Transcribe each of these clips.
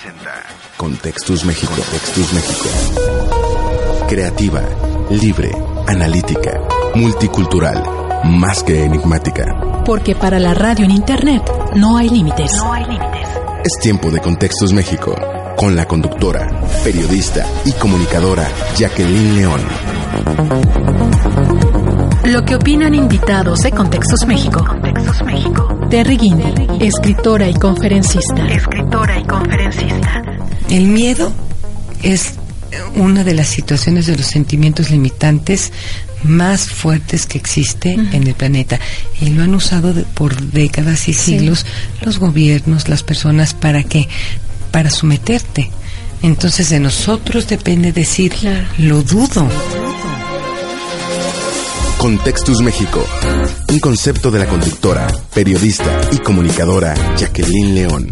presenta Contextus México. Contextus México. Creativa, libre, analítica, multicultural, más que enigmática. Porque para la radio en Internet no hay límites. No hay límites. Es tiempo de Contextus México con la conductora, periodista y comunicadora Jacqueline León. Lo que opinan invitados de Contextos México. Contextos México. Terry Guindy, escritora y conferencista. Escritora y conferencista. El miedo es una de las situaciones de los sentimientos limitantes más fuertes que existe en el planeta y lo han usado por décadas y siglos los gobiernos, las personas para que para someterte. Entonces de nosotros depende decir lo dudo. Contextus México. Un concepto de la conductora, periodista y comunicadora Jacqueline León.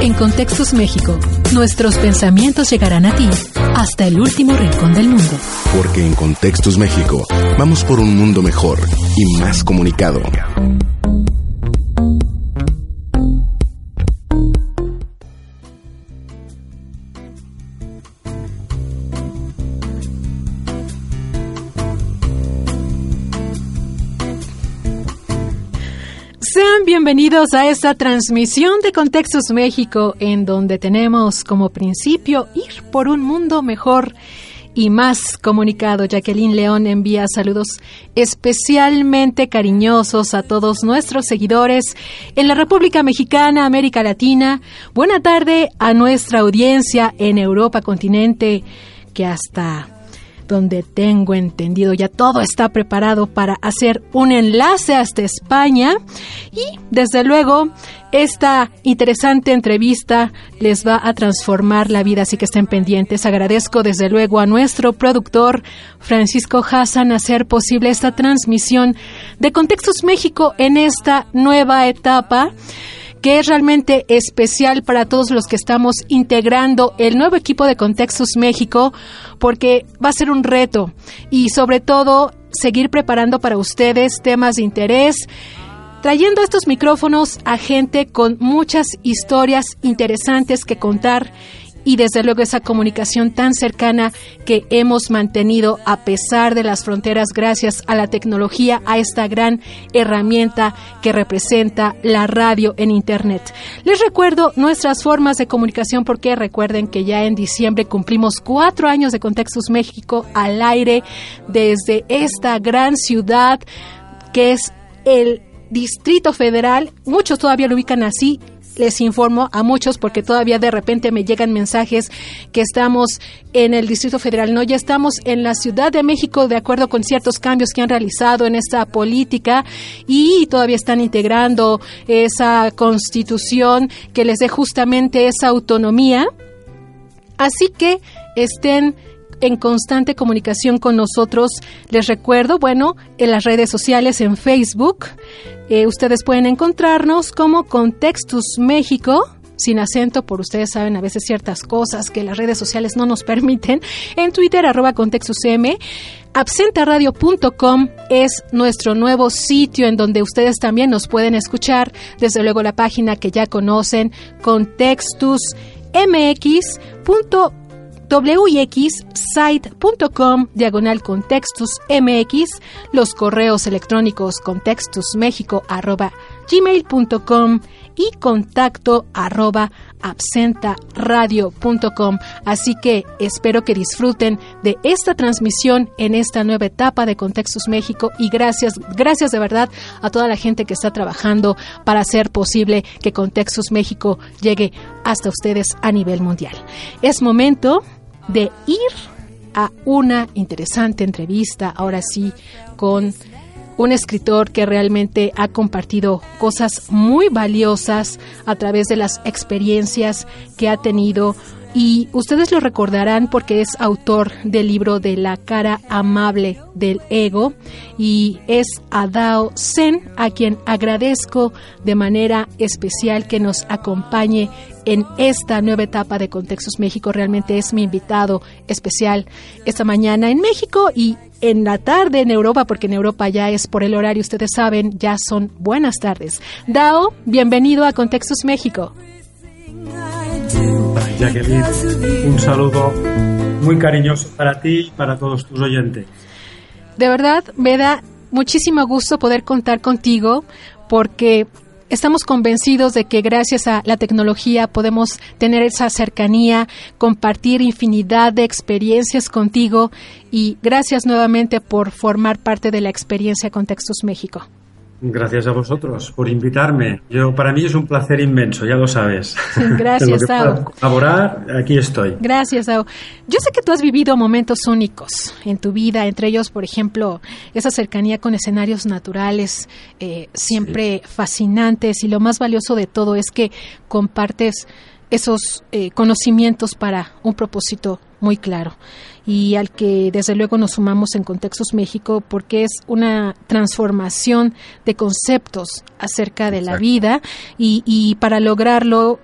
En Contextus México, nuestros pensamientos llegarán a ti hasta el último rincón del mundo. Porque en Contextus México vamos por un mundo mejor y más comunicado. Bienvenidos a esta transmisión de Contextos México, en donde tenemos como principio ir por un mundo mejor y más comunicado. Jacqueline León envía saludos especialmente cariñosos a todos nuestros seguidores en la República Mexicana, América Latina. Buena tarde a nuestra audiencia en Europa continente, que hasta donde tengo entendido ya todo está preparado para hacer un enlace hasta España y desde luego esta interesante entrevista les va a transformar la vida, así que estén pendientes. Agradezco desde luego a nuestro productor Francisco Hassan hacer posible esta transmisión de Contextos México en esta nueva etapa que es realmente especial para todos los que estamos integrando el nuevo equipo de Contextos México, porque va a ser un reto. Y sobre todo seguir preparando para ustedes temas de interés trayendo estos micrófonos a gente con muchas historias interesantes que contar y desde luego esa comunicación tan cercana que hemos mantenido a pesar de las fronteras gracias a la tecnología, a esta gran herramienta que representa la radio en Internet. Les recuerdo nuestras formas de comunicación porque recuerden que ya en diciembre cumplimos cuatro años de Contextos México al aire desde esta gran ciudad que es el Distrito Federal. Muchos todavía lo ubican así, les informo a muchos porque todavía de repente me llegan mensajes que estamos en el Distrito Federal, no, ya estamos en la Ciudad de México de acuerdo con ciertos cambios que han realizado en esta política y todavía están integrando esa constitución que les dé justamente esa autonomía. Así que estén en constante comunicación con nosotros. Les recuerdo, bueno, en las redes sociales, en Facebook, eh, ustedes pueden encontrarnos como Contextus México sin acento, por ustedes saben a veces ciertas cosas que las redes sociales no nos permiten. En Twitter, arroba contextusm. Absentaradio.com es nuestro nuevo sitio en donde ustedes también nos pueden escuchar. Desde luego la página que ya conocen, contextusmx.com wixsite.com diagonal contextus mx, los correos electrónicos contextusmexico arroba gmail.com y contacto arroba absentaradio.com. Así que espero que disfruten de esta transmisión en esta nueva etapa de Contextos México y gracias, gracias de verdad a toda la gente que está trabajando para hacer posible que Contextos México llegue hasta ustedes a nivel mundial. Es momento de ir a una interesante entrevista, ahora sí, con un escritor que realmente ha compartido cosas muy valiosas a través de las experiencias que ha tenido y ustedes lo recordarán porque es autor del libro de la cara amable del ego y es Adao Zen a quien agradezco de manera especial que nos acompañe en esta nueva etapa de Contextos México. Realmente es mi invitado especial esta mañana en México y en la tarde en Europa, porque en Europa ya es por el horario, ustedes saben, ya son buenas tardes. Dao, bienvenido a Contextos México. Jacqueline, un saludo muy cariñoso para ti y para todos tus oyentes. De verdad, me da muchísimo gusto poder contar contigo porque estamos convencidos de que gracias a la tecnología podemos tener esa cercanía, compartir infinidad de experiencias contigo y gracias nuevamente por formar parte de la experiencia Contextos México. Gracias a vosotros por invitarme. Yo para mí es un placer inmenso, ya lo sabes. Gracias, Sao. Colaborar, aquí estoy. Gracias, Sao. Yo sé que tú has vivido momentos únicos en tu vida, entre ellos, por ejemplo, esa cercanía con escenarios naturales, eh, siempre fascinantes y lo más valioso de todo es que compartes esos eh, conocimientos para un propósito muy claro y al que desde luego nos sumamos en Contextos México porque es una transformación de conceptos acerca de la vida y, y para lograrlo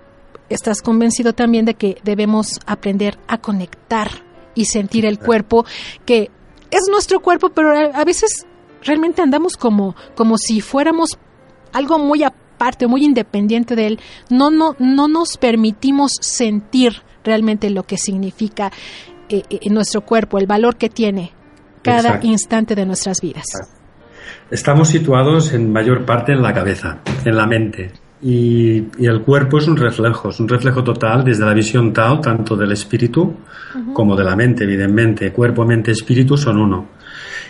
estás convencido también de que debemos aprender a conectar y sentir el cuerpo que es nuestro cuerpo pero a, a veces realmente andamos como como si fuéramos algo muy aparte, muy independiente de él, no, no, no nos permitimos sentir realmente lo que significa eh, en nuestro cuerpo, el valor que tiene cada Exacto. instante de nuestras vidas. Estamos situados en mayor parte en la cabeza, en la mente. Y, y el cuerpo es un reflejo, es un reflejo total desde la visión Tao, tanto del espíritu como de la mente, evidentemente. Cuerpo, mente, espíritu son uno.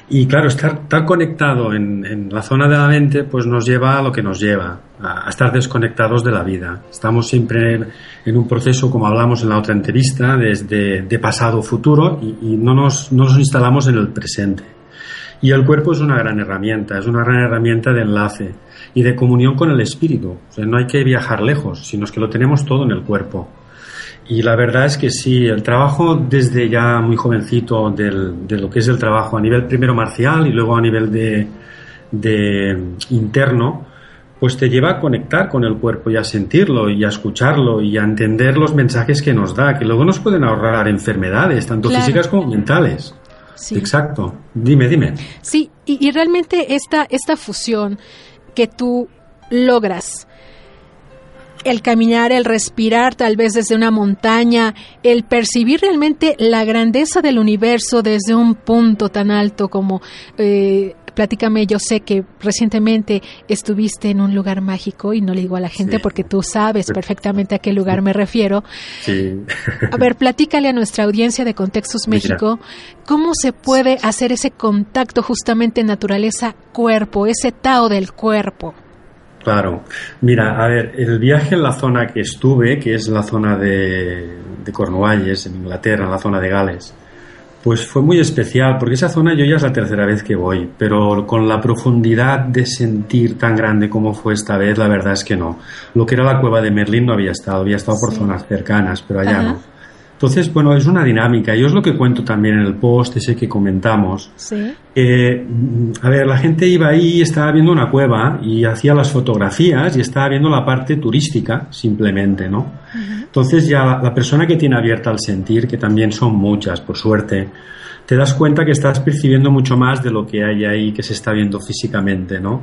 Y claro, estar, estar conectado en, la zona de la mente pues nos lleva a lo que nos lleva, a, estar desconectados de la vida. Estamos siempre en, un proceso, como hablamos en la otra entrevista, desde de pasado-futuro y, y no, nos, no nos instalamos en el presente. Y el cuerpo es una gran herramienta, es una gran herramienta de enlace y de comunión con el espíritu. O sea, no hay que viajar lejos, sino que lo tenemos todo en el cuerpo. Y la verdad es que sí, el trabajo desde ya muy jovencito del, de lo que es el trabajo a nivel primero marcial y luego a nivel de, de interno, pues te lleva a conectar con el cuerpo y a sentirlo y a escucharlo y a entender los mensajes que nos da, que luego nos pueden ahorrar enfermedades, tanto Claro. físicas como mentales. Sí. Exacto. Dime, dime. Sí, y, y realmente esta, esta fusión que tú logras, el caminar, el respirar tal vez desde una montaña, el percibir realmente la grandeza del universo desde un punto tan alto como... Eh, platícame, yo sé que recientemente estuviste en un lugar mágico y no le digo a la gente Sí. porque tú sabes perfectamente a qué lugar me refiero. Sí. A ver, platícale a nuestra audiencia de Contextos Mira. México cómo se puede hacer ese contacto justamente naturaleza-cuerpo, ese Tao del cuerpo. Claro. Mira, a ver, el viaje en la zona que estuve, que es la zona de, de Cornualles, en Inglaterra, en la zona de Gales, pues fue muy especial, porque esa zona yo ya es la tercera vez que voy, pero con la profundidad de sentir tan grande como fue esta vez, la verdad es que no. Lo que era la cueva de Merlín no había estado, había estado por Sí. zonas cercanas, pero allá Ajá. no. Entonces, bueno, es una dinámica, y es lo que cuento también en el post ese que comentamos. Sí. Eh, mm, a ver, la gente iba ahí, estaba viendo una cueva y hacía las fotografías y estaba viendo la parte turística, simplemente, ¿no? Entonces ya la, la persona que tiene abierta al sentir, que también son muchas, por suerte, te das cuenta que estás percibiendo mucho más de lo que hay ahí que se está viendo físicamente, ¿no?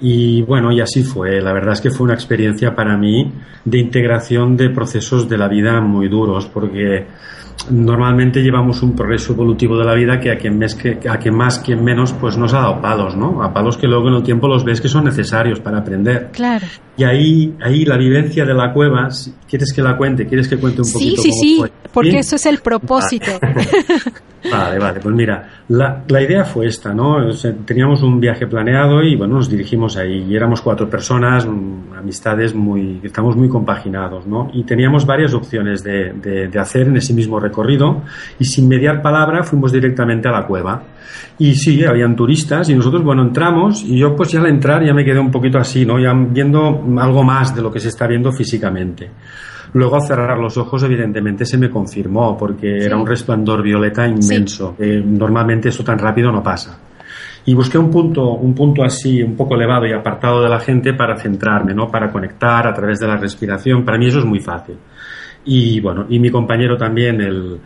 Y bueno, y así fue. La verdad es que fue una experiencia para mí de integración de procesos de la vida muy duros, porque normalmente llevamos un progreso evolutivo de la vida que a quien, mes que, a quien más, quien menos, pues nos ha dado palos, ¿no? A palos que luego en el tiempo los ves que son necesarios para aprender. Claro. Y ahí, ahí la vivencia de la cueva, si- ¿quieres que la cuente? ¿Quieres que cuente un Sí, poquito sí, cómo sí, fue? porque ¿Sí? eso es el propósito. Vale, vale, pues mira, la, la idea fue esta, ¿no? O sea, teníamos un viaje planeado y bueno, nos dirigimos ahí y éramos cuatro personas, mm, amistades muy, estamos muy compaginados, ¿no? Y teníamos varias opciones de, de, de hacer en ese mismo recorrido y sin mediar palabra fuimos directamente a la cueva. Y sí, habían turistas y nosotros, bueno, entramos y yo pues ya al entrar ya me quedé un poquito así, ¿no? Ya viendo algo más de lo que se está viendo físicamente. Luego al cerrar los ojos, evidentemente, se me confirmó, porque Sí. era un resplandor violeta inmenso. Eh, normalmente eso tan rápido no pasa. Y busqué un punto, un punto así, un poco elevado y apartado de la gente para centrarme, ¿no? Para conectar a través de la respiración. Para mí eso es muy fácil. Y bueno, y mi compañero también, el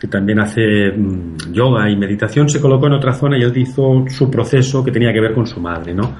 que también hace mm, yoga y meditación, se colocó en otra zona y él hizo su proceso que tenía que ver con su madre, ¿no?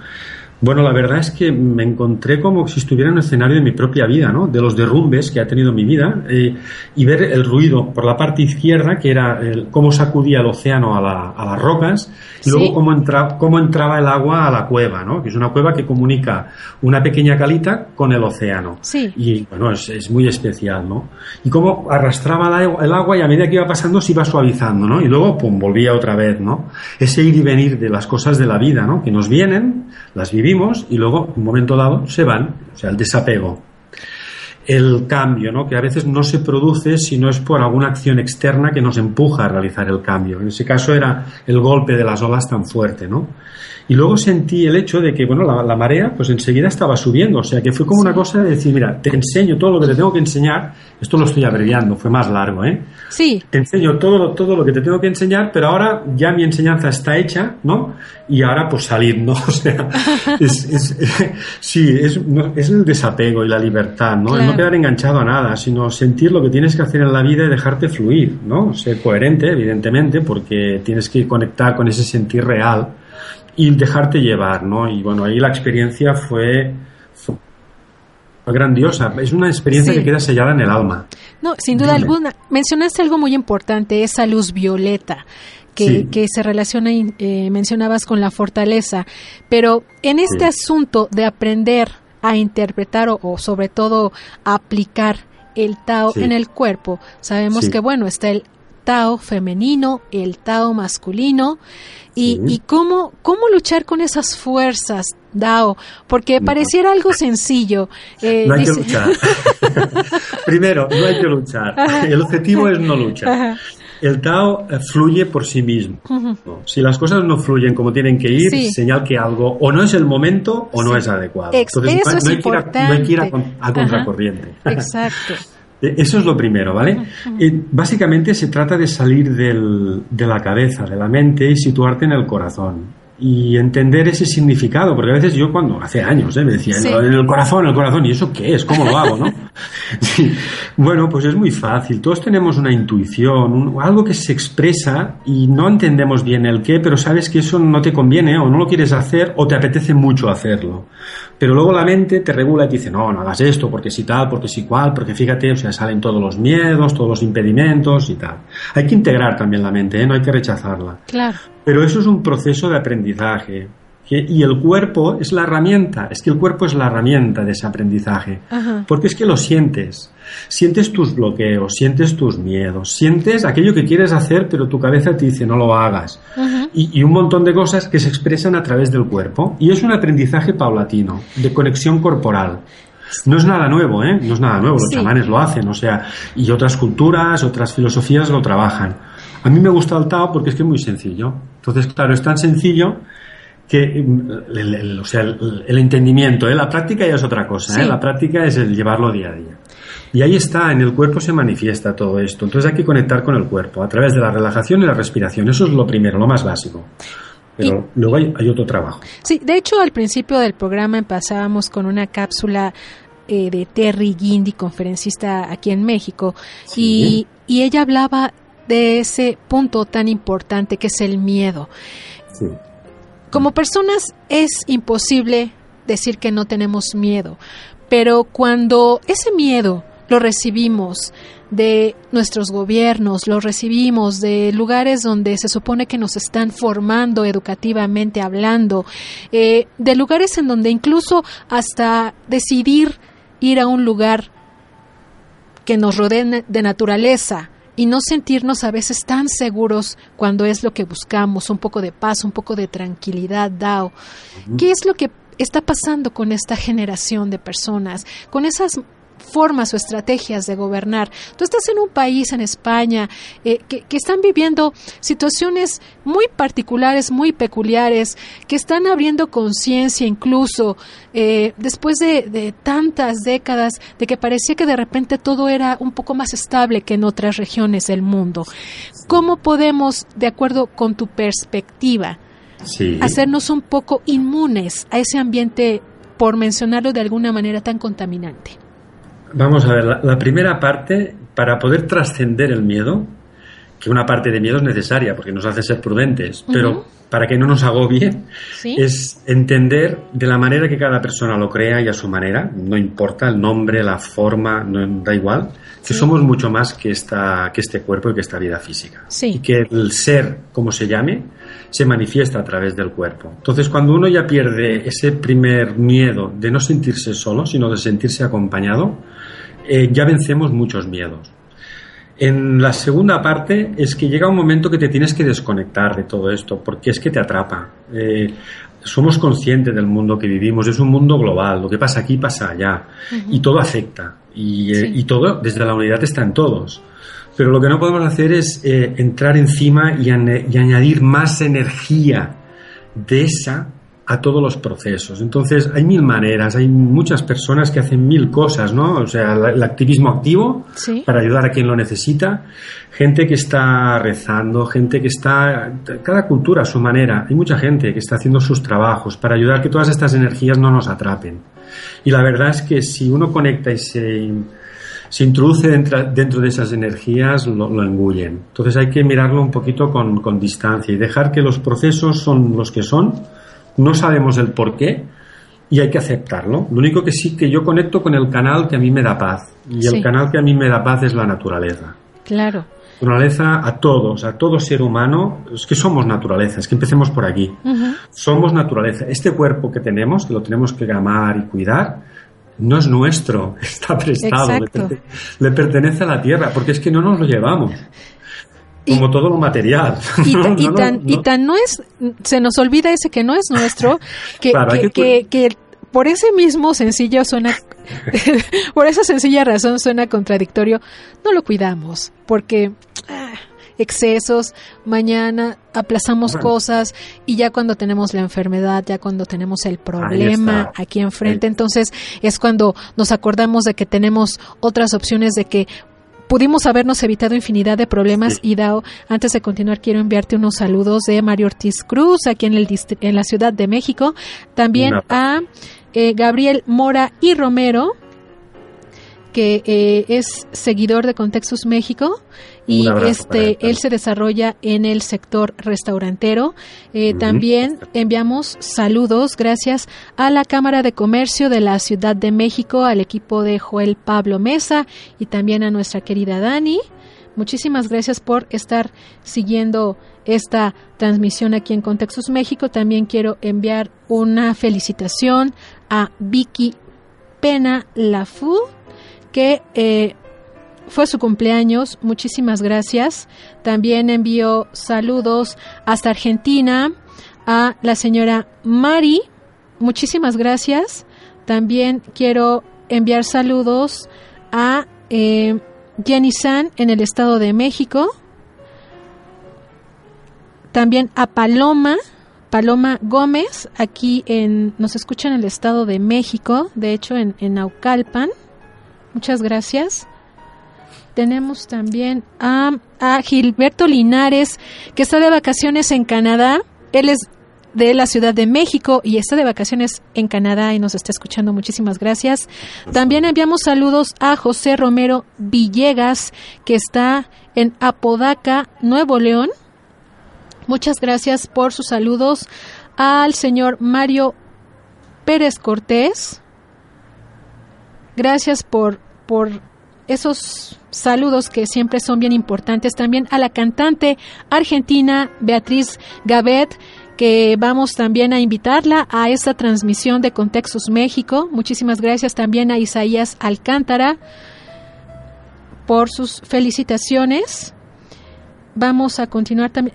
Bueno, la verdad es que me encontré como si estuviera en un escenario de mi propia vida, ¿no? De los derrumbes que ha tenido mi vida eh, y ver el ruido por la parte izquierda, que era el, cómo sacudía el océano a, la- a las rocas, y Sí. luego cómo, entra- cómo entraba el agua a la cueva, ¿no? Que es una cueva que comunica una pequeña calita con el océano. Sí. Y bueno, es, es muy especial, ¿no? Y cómo arrastraba la- el agua y a medida que iba pasando se iba suavizando, ¿no? Y luego, pum, volvía otra vez, ¿no? Ese ir y venir de las cosas de la vida, ¿no? Que nos vienen, las vivimos y luego, en un momento dado, se van. O sea, el desapego. El cambio, ¿no? Que a veces no se produce si no es por alguna acción externa que nos empuja a realizar el cambio. En ese caso era el golpe de las olas tan fuerte, ¿no? Y luego sentí el hecho de que, bueno, la, la marea, pues enseguida estaba subiendo. O sea, que fue como una cosa de decir, mira, te enseño todo lo que te tengo que enseñar. Esto lo estoy abreviando, fue más largo, ¿eh? Sí, Te enseño todo, lo- todo lo que te tengo que enseñar, pero ahora ya mi enseñanza está hecha, ¿no? Y ahora, pues salir, ¿no? O sea, es, es- sí, es, es el desapego y la libertad, ¿no? Claro. No quedar enganchado a nada, sino sentir lo que tienes que hacer en la vida y dejarte fluir, ¿no? Ser coherente, evidentemente, porque tienes que conectar con ese sentir real y dejarte llevar, ¿no? Y bueno, ahí la experiencia fue, fue grandiosa. Es una experiencia Sí. que queda sellada en el alma. no, sin duda Dime. alguna. Mencionaste algo muy importante, esa luz violeta. Que, Sí. que se relaciona, eh, mencionabas con la fortaleza, pero en este Sí. asunto de aprender a interpretar o, o sobre todo a aplicar el Tao Sí. en el cuerpo, sabemos Sí. que bueno, está el Tao femenino, el Tao masculino, y, Sí. y cómo, cómo luchar con esas fuerzas, Dao, porque No. pareciera algo sencillo. eh, No hay dice- que luchar. Primero, no hay que luchar. El objetivo es no luchar. Ajá. El Tao eh, fluye por sí mismo. Si las cosas no fluyen como tienen que ir, Sí. señal que algo o no es el momento o no es adecuado. Ex- eso no, hay- es hay que ir a- importante. no hay que ir a, con- a Ajá. contracorriente. Exacto. Eh, Eso es lo primero, ¿vale? Eh, básicamente se trata de salir del- de la cabeza, de la mente y situarte en el corazón. Y entender ese significado, porque a veces yo cuando, hace años, ¿eh? me decía, Sí. en el corazón, en el corazón, ¿y eso qué es? ¿Cómo lo hago, no? Sí. Bueno, pues es muy fácil. Todos tenemos una intuición, un- algo que se expresa y no entendemos bien el qué, pero sabes que eso no te conviene o no lo quieres hacer o te apetece mucho hacerlo. Pero luego la mente te regula y te dice, no, no hagas esto, porque si tal, porque si cual, porque fíjate, o sea, salen todos los miedos, todos los impedimentos y tal. Hay que integrar también la mente, ¿eh? no hay que rechazarla. Claro. Pero eso es un proceso de aprendizaje. Y el cuerpo es la herramienta, es que el cuerpo es la herramienta de ese aprendizaje. Ajá. Porque es que lo sientes. Sientes tus bloqueos, sientes tus miedos, sientes aquello que quieres hacer, pero tu cabeza te dice no lo hagas. Y, y un montón de cosas que se expresan a través del cuerpo. Y es un aprendizaje paulatino, de conexión corporal. No es nada nuevo, ¿eh? No es nada nuevo, los Sí. chamanes lo hacen, o sea, y otras culturas, otras filosofías lo trabajan. A mí me gusta el Tao porque es que es muy sencillo. Entonces, claro, es tan sencillo que, mm, el, el- o sea, el, el entendimiento, ¿eh? La práctica ya es otra cosa, ¿eh? Sí. La práctica es el llevarlo día a día. Y ahí está, en el cuerpo se manifiesta todo esto. Entonces hay que conectar con el cuerpo a través de la relajación y la respiración. Eso es lo primero, lo más básico. Pero luego hay, hay otro trabajo. Sí, de hecho al principio del programa empezábamos con una cápsula eh, de Terry Guindy, conferencista aquí en México, y, y ella hablaba de ese punto tan importante que es el miedo. Sí. Como personas es imposible decir que no tenemos miedo, pero cuando ese miedo lo recibimos de nuestros gobiernos, lo recibimos de lugares donde se supone que nos están formando educativamente hablando, eh, de lugares en donde incluso hasta decidir ir a un lugar que nos rodee de naturaleza y no sentirnos a veces tan seguros cuando es lo que buscamos, un poco de paz, un poco de tranquilidad, Dao. ¿Qué es lo que está pasando con esta generación de personas, con esas formas o estrategias de gobernar. Tú estás en un país, en España, eh, que, que, están viviendo situaciones muy particulares, muy peculiares, que están abriendo conciencia incluso eh, después de, de, tantas décadas de que parecía que de repente todo era un poco más estable que en otras regiones del mundo. ¿Cómo podemos, de acuerdo con tu perspectiva, sí. hacernos un poco inmunes a ese ambiente, por mencionarlo de alguna manera, tan contaminante? Vamos a ver, la, la primera parte, para poder trascender el miedo, que una parte de miedo es necesaria porque nos hace ser prudentes, pero uh -huh. para que no nos agobie, ¿Sí? es entender de la manera que cada persona lo crea y a su manera, no importa el nombre, la forma, no da igual, que Sí. somos mucho más que, esta, que este cuerpo y que esta vida física. Sí. Y que el ser, como se llame, se manifiesta a través del cuerpo. Entonces, cuando uno ya pierde ese primer miedo de no sentirse solo, sino de sentirse acompañado, eh, ya vencemos muchos miedos. En la segunda parte es que llega un momento que te tienes que desconectar de todo esto, porque es que te atrapa. Eh, somos conscientes del mundo que vivimos, es un mundo global, lo que pasa aquí pasa allá, y todo afecta, y, eh, y todo desde la unidad está en todos. Pero lo que no podemos hacer es eh, entrar encima y, y añadir más energía de esa a todos los procesos. Entonces, hay mil maneras, hay muchas personas que hacen mil cosas, ¿no? O sea, el activismo activo Sí. para ayudar a quien lo necesita, gente que está rezando, gente que está, cada cultura a su manera, hay mucha gente que está haciendo sus trabajos para ayudar a que todas estas energías no nos atrapen. Y la verdad es que si uno conecta y se, se introduce dentro, dentro de esas energías, lo, lo engullen. Entonces hay que mirarlo un poquito con, con distancia y dejar que los procesos son los que son, no sabemos el por qué y hay que aceptarlo. Lo único que sí que yo conecto con el canal que a mí me da paz y Sí. el canal que a mí me da paz es la naturaleza. Claro. Naturaleza a todos, a todo ser humano, es que somos naturaleza, es que empecemos por aquí. Somos naturaleza. Este cuerpo que tenemos, que lo tenemos que amar y cuidar, no es nuestro, está prestado, le pertenece a la tierra, porque es que no nos lo llevamos. Y- Como todo lo material. Y, No, y no, tan, no. y tan no es, se nos olvida ese que no es nuestro, que, Claro, que, que- que- por ese mismo sencillo suena, por esa sencilla razón suena contradictorio, no lo cuidamos, porque ah, excesos, mañana aplazamos Bueno. cosas y ya cuando tenemos la enfermedad, ya cuando tenemos el problema aquí enfrente, entonces es cuando nos acordamos de que tenemos otras opciones de que pudimos habernos evitado infinidad de problemas Sí. y Dao, antes de continuar quiero enviarte unos saludos de Mario Ortiz Cruz aquí en el en la Ciudad de México, también a eh, Gabriel Mora y Romero que eh, es seguidor de Contextus México y este él. se desarrolla en el sector restaurantero. Eh. También enviamos saludos gracias a la Cámara de Comercio de la Ciudad de México, al equipo de Joel Pablo Mesa y también a nuestra querida Dani. Muchísimas gracias por estar siguiendo esta transmisión aquí en Contextos México. También quiero enviar una felicitación a Vicky Pena Lafu, que eh, fue su cumpleaños. Muchísimas gracias. También envío saludos hasta Argentina a la señora Mari. Muchísimas gracias. También quiero enviar saludos a eh, Jenny San en el Estado de México. También a Paloma, Paloma Gómez, aquí en, nos escucha en el Estado de México, de hecho en, en Naucalpan. Muchas gracias. Tenemos también a, a Gilberto Linares, que está de vacaciones en Canadá. Él es de la Ciudad de México y está de vacaciones en Canadá y nos está escuchando. Muchísimas gracias. También enviamos saludos a José Romero Villegas, que está en Apodaca, Nuevo León. Muchas gracias por sus saludos al señor Mario Pérez Cortés. Gracias por, por esos saludos que siempre son bien importantes. También a la cantante argentina Beatriz Gavet, que vamos también a invitarla a esta transmisión de Contextos México. Muchísimas gracias también a Isaías Alcántara por sus felicitaciones. Vamos a continuar también.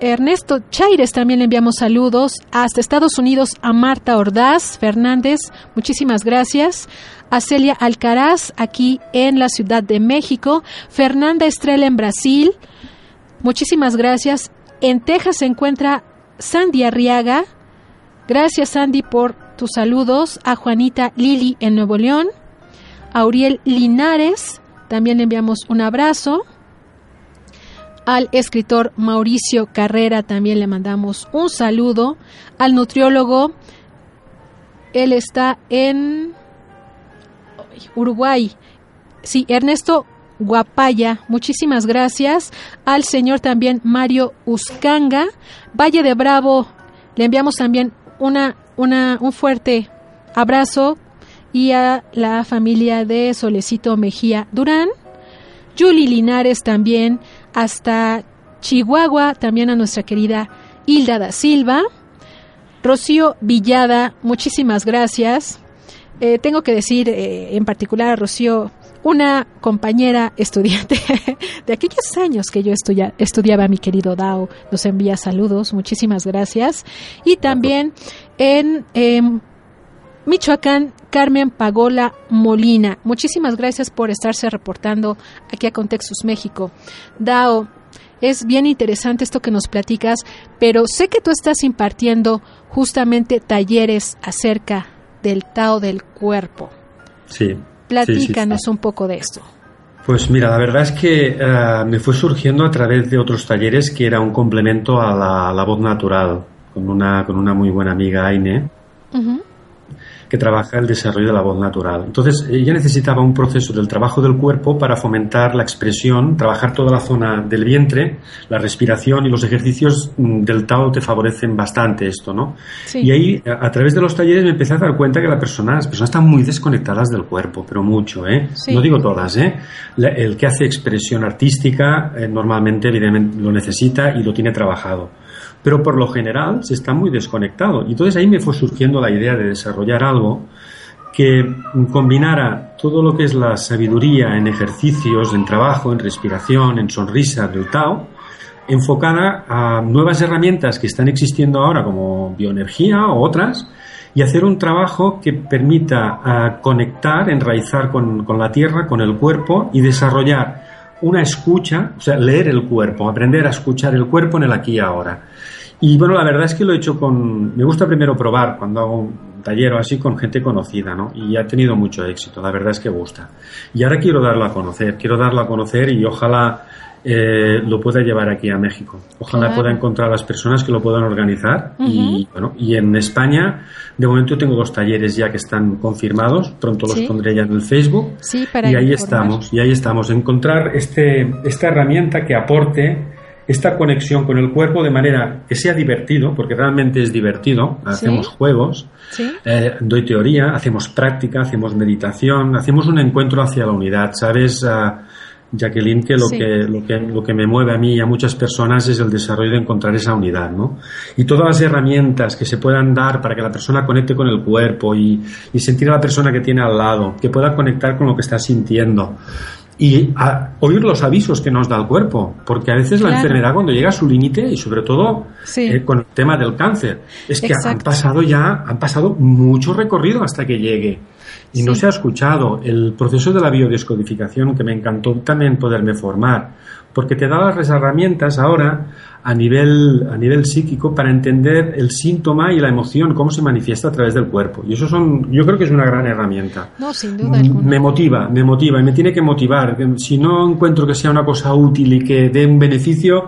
Ernesto Chaires también le enviamos saludos. Hasta Estados Unidos a Marta Ordaz Fernández. Muchísimas gracias. A Celia Alcaraz aquí en la Ciudad de México. Fernanda Estrella en Brasil. Muchísimas gracias. En Texas se encuentra Sandy Arriaga. Gracias Sandy por tus saludos. A Juanita Lili en Nuevo León. A Uriel Linares. También le enviamos un abrazo. Al escritor Mauricio Carrera también le mandamos un saludo. Al nutriólogo, él está en Uruguay. Sí, Ernesto Guapaya, muchísimas gracias. Al señor también Mario Uscanga, Valle de Bravo, le enviamos también una, una, un fuerte abrazo y a la familia de Solecito Mejía Durán, Julie Linares también, hasta Chihuahua, también a nuestra querida Hilda da Silva, Rocío Villada, muchísimas gracias. Eh, tengo que decir eh, en particular a Rocío, una compañera estudiante de aquellos años que yo estudiaba, mi querido Dao, nos envía saludos, muchísimas gracias. Y también en em, Michoacán, Carmen Pagola Molina, muchísimas gracias por estarse reportando aquí a Contextus México. Dao, es bien interesante esto que nos platicas, pero sé que tú estás impartiendo justamente talleres acerca del Tao del cuerpo. Sí. Platícanos un poco de esto. Pues mira, la verdad es que eh, me fue surgiendo a través de otros talleres que era un complemento a la, voz natural, con una, con una muy buena amiga, Aine que trabaja el desarrollo de la voz natural. Entonces, ella necesitaba un proceso del trabajo del cuerpo para fomentar la expresión, trabajar toda la zona del vientre, la respiración y los ejercicios mm, del Tao te favorecen bastante esto, ¿no? Y ahí, a, través de los talleres, me empecé a dar cuenta que la persona, las personas están muy desconectadas del cuerpo, pero mucho, ¿eh? No digo todas, ¿eh? el que hace expresión artística eh, normalmente, evidentemente, lo necesita y lo tiene trabajado pero por lo general se está muy desconectado. Y entonces ahí me fue surgiendo la idea de desarrollar algo que combinara todo lo que es la sabiduría en ejercicios, en trabajo, en respiración, en sonrisa del Tao, enfocada a nuevas herramientas que están existiendo ahora como bioenergía o otras, y hacer un trabajo que permita ah, conectar, enraizar con, con la tierra, con el cuerpo y desarrollar una escucha, o sea, leer el cuerpo, aprender a escuchar el cuerpo en el aquí y ahora. Y bueno, la verdad es que lo he hecho con... Me gusta primero probar cuando hago un taller o así con gente conocida, ¿no? Y ha tenido mucho éxito, la verdad es que gusta. Y ahora quiero darlo a conocer, quiero darlo a conocer y ojalá eh, lo pueda llevar aquí a México. Ojalá pueda encontrar a las personas que lo puedan organizar. Y bueno, y en España, de momento tengo dos talleres ya que están confirmados. Pronto los pondré ya en el Facebook. Sí, para y ahí estamos, y ahí estamos. Encontrar este, esta herramienta que aporte esta conexión con el cuerpo de manera que sea divertido, porque realmente es divertido, hacemos juegos, eh, doy teoría, hacemos práctica, hacemos meditación, hacemos un encuentro hacia la unidad, ¿sabes? Uh, Jacqueline, que lo, que lo, que lo que me mueve a mí y a muchas personas es el desarrollo de encontrar esa unidad, ¿no? Y todas las herramientas que se puedan dar para que la persona conecte con el cuerpo y, y sentir a la persona que tiene al lado, que pueda conectar con lo que está sintiendo y oír los avisos que nos da el cuerpo, porque a veces la enfermedad cuando llega a su límite y sobre todo eh, con el tema del cáncer, es que han pasado ya, han pasado mucho recorrido hasta que llegue. Y no se ha escuchado el proceso de la biodescodificación que me encantó también poderme formar, porque te da las herramientas ahora a nivel, a nivel psíquico para entender el síntoma y la emoción, cómo se manifiesta a través del cuerpo. Y eso son, yo creo que es una gran herramienta. No, sin duda alguna. Me motiva, me motiva y me tiene que motivar. Si no encuentro que sea una cosa útil y que dé un beneficio,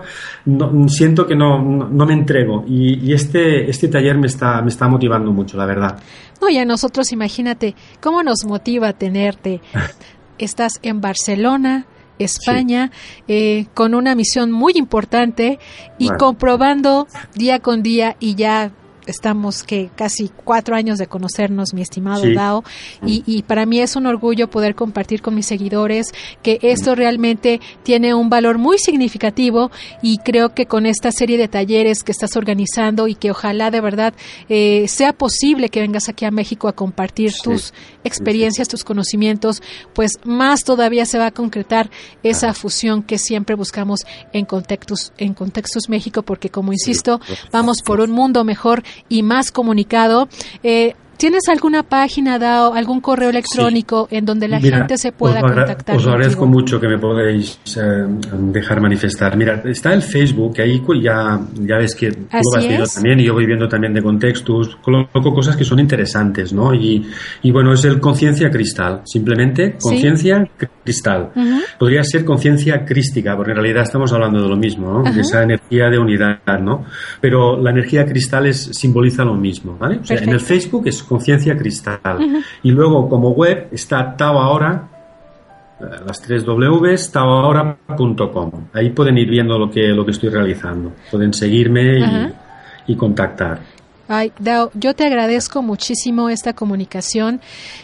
siento que no, no, me entrego. Y, y, este, este taller me está, me está motivando mucho, la verdad. No, y a nosotros, imagínate, ¿cómo nos motiva tenerte? Estás en Barcelona, España, eh, con una misión muy importante y comprobando día con día y ya estamos que casi cuatro años de conocernos, mi estimado Dao, y, y, para mí es un orgullo poder compartir con mis seguidores que esto realmente tiene un valor muy significativo y creo que con esta serie de talleres que estás organizando y que ojalá de verdad eh, sea posible que vengas aquí a México a compartir tus experiencias, tus conocimientos, pues más todavía se va a concretar esa fusión que siempre buscamos en Contextos, en Contextos México, porque como insisto, vamos por un mundo mejor y más comunicado. Eh, ¿Tienes alguna página, Dao, algún correo electrónico en donde la gente se pueda contactar? Os agradezco mucho que me podéis eh, dejar manifestar. Mira, está el Facebook, que ahí ya, ya ves que tú lo vas viendo también y yo voy viendo también de contextos, coloco cosas que son interesantes, ¿no? Y, y bueno, es el conciencia cristal, simplemente conciencia cristal. Podría ser conciencia crística, porque en realidad estamos hablando de lo mismo, ¿no? De esa energía de unidad, ¿no? Pero la energía cristal es, simboliza lo mismo, ¿vale? O sea, en el Facebook es conciencia cristal. Y luego como web está Tao ahora, eh, las tres Ws, taoahora.com. Ahí pueden ir viendo lo que, lo que estoy realizando. Pueden seguirme y, y contactar. Ay, Dao, yo te agradezco muchísimo esta comunicación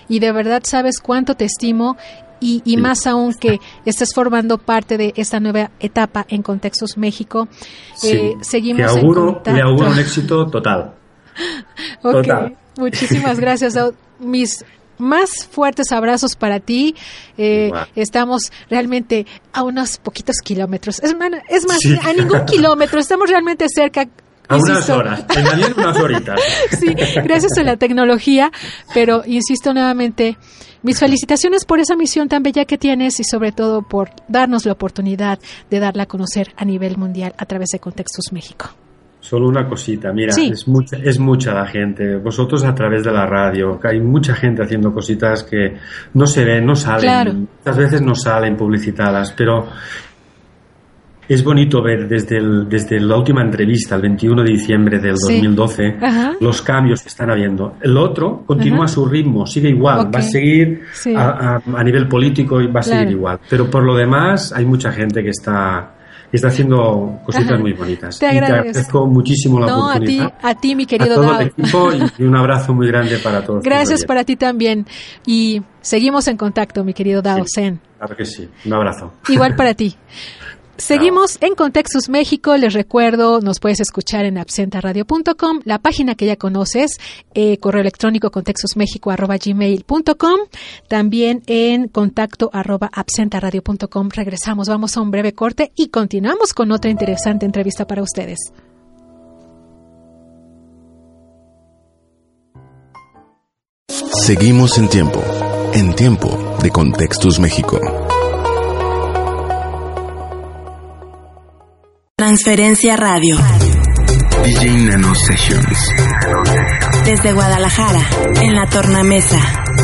y de verdad sabes cuánto te estimo y, y más aún que estés formando parte de esta nueva etapa en Contextos México. Sí, Eh, seguimos en auguro, le auguro un éxito total. Total. Muchísimas gracias. Mis más fuertes abrazos para ti. Eh, estamos realmente a unos poquitos kilómetros. Es, man- es más, Sí. a ningún kilómetro. Estamos realmente cerca. A unas horas, en unas horitas. Sí, gracias a la tecnología, pero insisto nuevamente, mis felicitaciones por esa misión tan bella que tienes y sobre todo por darnos la oportunidad de darla a conocer a nivel mundial a través de Contextos México. Solo una cosita, mira, Sí. es, mucha, es mucha la gente. Vosotros a través de la radio, hay mucha gente haciendo cositas que no se ven, no salen. Claro. Muchas veces no salen publicitadas, pero es bonito ver desde, el- desde la última entrevista, el 21 de diciembre del Sí. 2012, Ajá. los cambios que están habiendo. El otro continúa Ajá. su ritmo, sigue igual, va a seguir Sí. a, a- a nivel político y va a Claro. seguir igual. Pero por lo demás, hay mucha gente que está, que está haciendo cositas muy bonitas. Te Y agradezco. muchísimo la No, a ti, oportunidad. a ti, mi A querido todo Dao. el equipo y, un abrazo muy grande para todos. Gracias para ti también. Y seguimos en contacto, mi querido Dao Sí. Zen. Claro que sí. Un abrazo. Igual para ti. Seguimos en Contextus México. Les recuerdo, nos puedes escuchar en absentaradio.com, la página que ya conoces, eh, correo electrónico contextusmexico.gmail.com, también en contacto arroba absentaradio.com. Regresamos, vamos a un breve corte y continuamos con otra interesante entrevista para ustedes. Seguimos en tiempo, en tiempo de Contextus México. Transferencia Radio. DJ Nano Sessions. Desde Guadalajara, en la tornamesa.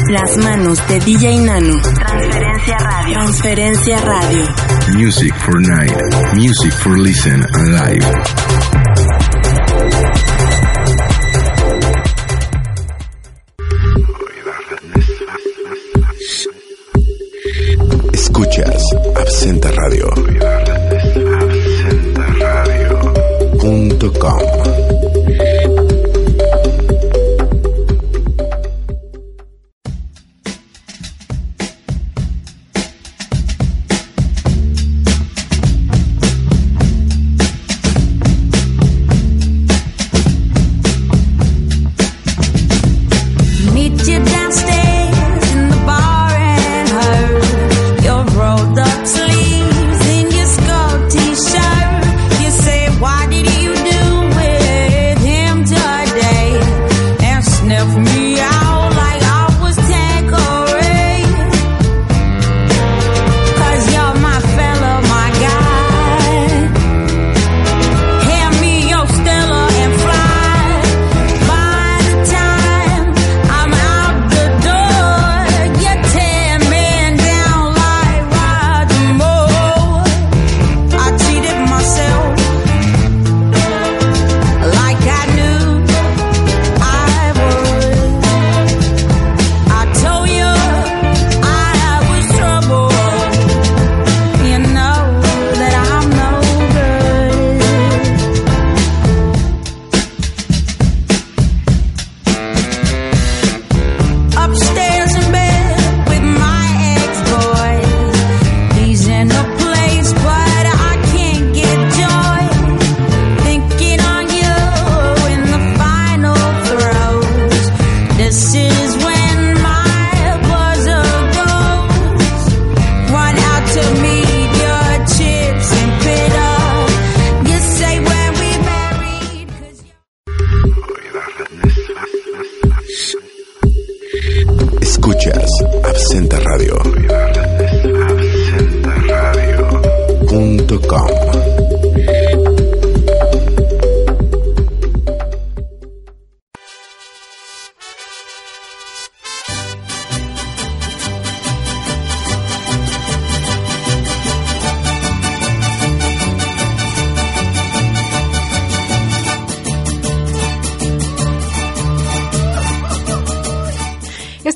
Las manos de DJ Nano. Transferencia Radio. Transferencia Radio. Music for night, music for listen and live. Escuchas Absenta Radio. Punto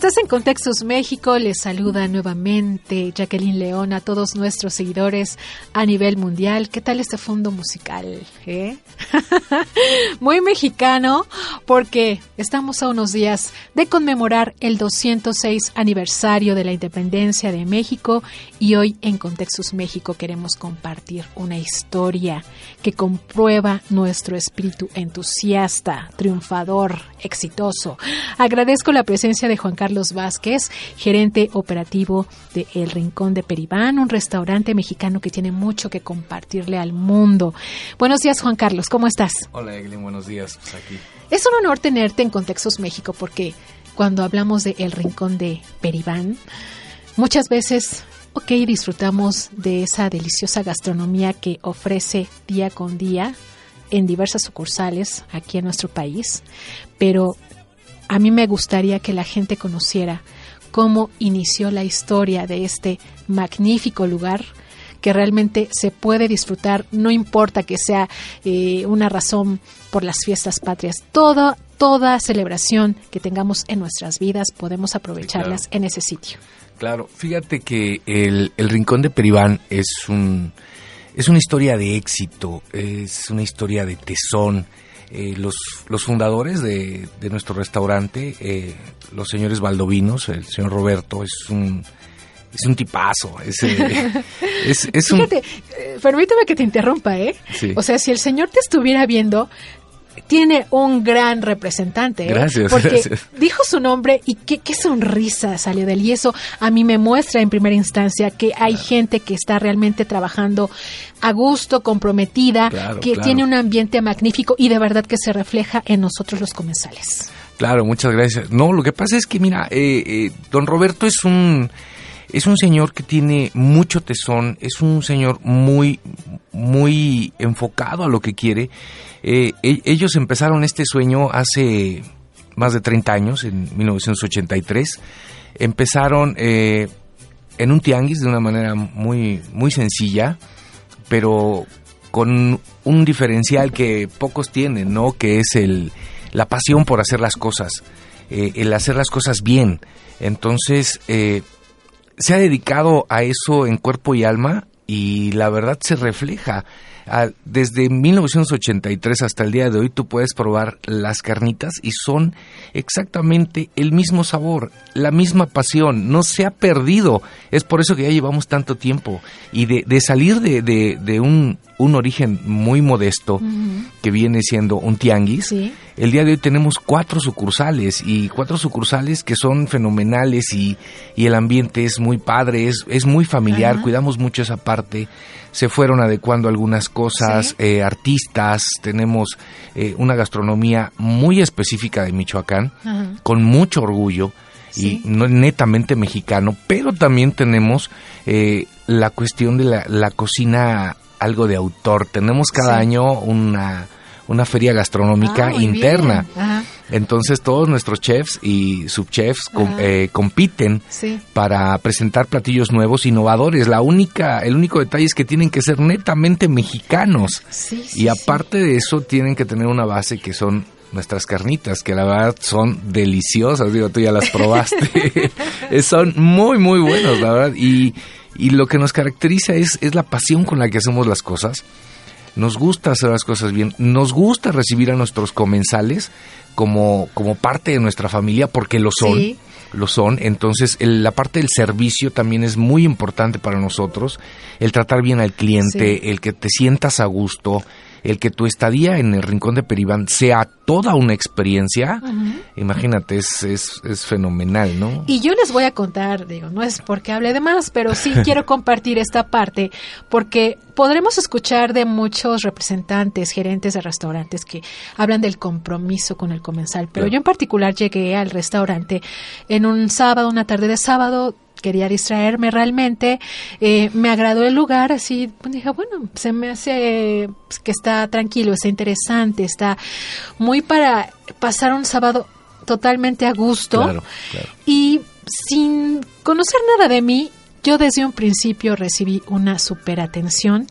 Estás en Contextos México, les saluda nuevamente Jacqueline León a todos nuestros seguidores a nivel mundial. ¿Qué tal este fondo musical? eh? Muy mexicano porque estamos a unos días de conmemorar el 206 aniversario de la independencia de México y hoy en Contextos México queremos compartir una historia que comprueba nuestro espíritu entusiasta, triunfador, exitoso. Agradezco la presencia de Juan Carlos Vázquez, gerente operativo de El Rincón de Peribán, un restaurante mexicano que tiene mucho que compartirle al mundo. Buenos días, Juan Carlos, ¿cómo estás? Hola Eglin, buenos días. Pues aquí. Es un honor tenerte en Contextos México porque cuando hablamos de El Rincón de Peribán, muchas veces, ok, disfrutamos de esa deliciosa gastronomía que ofrece día con día en diversas sucursales aquí en nuestro país, pero a mí me gustaría que la gente conociera cómo inició la historia de este magnífico lugar que realmente se puede disfrutar, no importa que sea eh, una razón por las fiestas patrias, toda, toda celebración que tengamos en nuestras vidas podemos aprovecharlas Sí, claro. en ese sitio. Claro, fíjate que el, el Rincón de Peribán es un es una historia de éxito, es una historia de tesón. Eh, los, los fundadores de, de nuestro restaurante, eh, los señores Valdovinos, el señor Roberto, es un es un tipazo, es, eh, es, es un Fíjate, eh, permíteme que te interrumpa, ¿eh? Sí. O sea, si el Señor te estuviera viendo, tiene un gran representante. ¿eh? Gracias, Porque gracias. dijo su nombre y qué, qué sonrisa salió de él. Y eso a mí me muestra en primera instancia que hay gente que está realmente trabajando a gusto, comprometida, Claro, que claro. tiene un ambiente magnífico y de verdad que se refleja en nosotros los comensales. Claro, muchas gracias. No, lo que pasa es que, mira, eh, eh, don Roberto es un, es un señor que tiene mucho tesón, es un señor muy, muy enfocado a lo que quiere. Eh, e- ellos empezaron este sueño hace más de 30 años, en 1983. Empezaron eh, en un tianguis de una manera muy, muy sencilla, pero con un diferencial que pocos tienen, ¿no? Que es el, la pasión por hacer las cosas, eh, el hacer las cosas bien. Entonces, se ha dedicado a eso en cuerpo y alma y la verdad se refleja. Ah, desde 1983 hasta el día de hoy tú puedes probar las carnitas y son exactamente el mismo sabor, la misma pasión, no se ha perdido. Es por eso que ya llevamos tanto tiempo y de, de salir de, de- de un, un origen muy modesto que viene siendo un tianguis. Sí. El día de hoy tenemos cuatro sucursales y cuatro sucursales que son fenomenales y, y el ambiente es muy padre, es, es muy familiar, cuidamos mucho esa parte. Se fueron adecuando algunas cosas, Sí. eh, artistas, tenemos eh, una gastronomía muy específica de Michoacán, Ajá. con mucho orgullo Sí. y no netamente mexicano, pero también tenemos eh, la cuestión de la, la cocina algo de autor. Tenemos cada Sí. año una, una feria gastronómica Ah, interna. Ajá. Entonces todos nuestros chefs y subchefs com- eh, compiten Sí. para presentar platillos nuevos, innovadores. La única, el único detalle es que tienen que ser netamente mexicanos. Sí, sí, Y aparte de eso, tienen que tener una base que son nuestras carnitas, que la verdad son deliciosas. Digo, tú ya las probaste. Eh, son muy, muy buenos, la verdad. Y, y lo que nos caracteriza es, es la pasión con la que hacemos las cosas. Nos gusta hacer las cosas bien. Nos gusta recibir a nuestros comensales como, como parte de nuestra familia porque lo son. Sí. Lo son. Entonces, el- la parte del servicio también es muy importante para nosotros. El tratar bien al cliente, Sí. el que te sientas a gusto, el que tu estadía en el rincón de Peribán sea toda una experiencia. Imagínate, es, es, es fenomenal, ¿no? Y yo les voy a contar, digo, no es porque hable de más, pero sí quiero compartir esta parte, porque podremos escuchar de muchos representantes, gerentes de restaurantes que hablan del compromiso con el comensal, pero Claro. yo en particular llegué al restaurante en un sábado, una tarde de sábado, quería distraerme realmente, eh, me agradó el lugar, así pues, dije, bueno, se me hace pues, que está tranquilo, está interesante, está muy para pasar un sábado totalmente a gusto. Claro, claro. Y sin conocer nada de mí, yo desde un principio recibí una super atención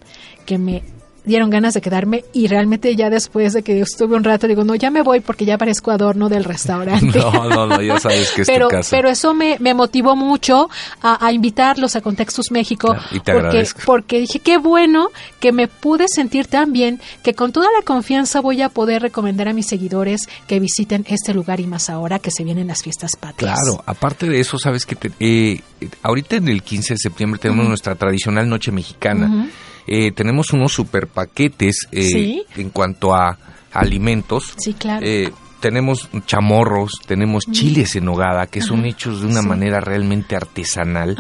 que me dieron ganas de quedarme y realmente ya después de que estuve un rato digo, no, ya me voy porque ya parezco adorno del restaurante. No, no, no, ya sabes que es pero, tu casa. pero eso me, me motivó mucho a, a invitarlos a Contextus México Claro, y te porque, agradezco. porque dije, qué bueno que me pude sentir tan bien que con toda la confianza voy a poder recomendar a mis seguidores que visiten este lugar y más ahora que se vienen las fiestas patrias. Claro, aparte de eso, sabes que te- eh, ahorita en el 15 de septiembre tenemos nuestra tradicional noche mexicana. Eh, tenemos unos super paquetes eh, Sí. en cuanto a alimentos. Sí, claro. Eh, tenemos chamorros, tenemos chiles en nogada, que son hechos de una Sí. manera realmente artesanal.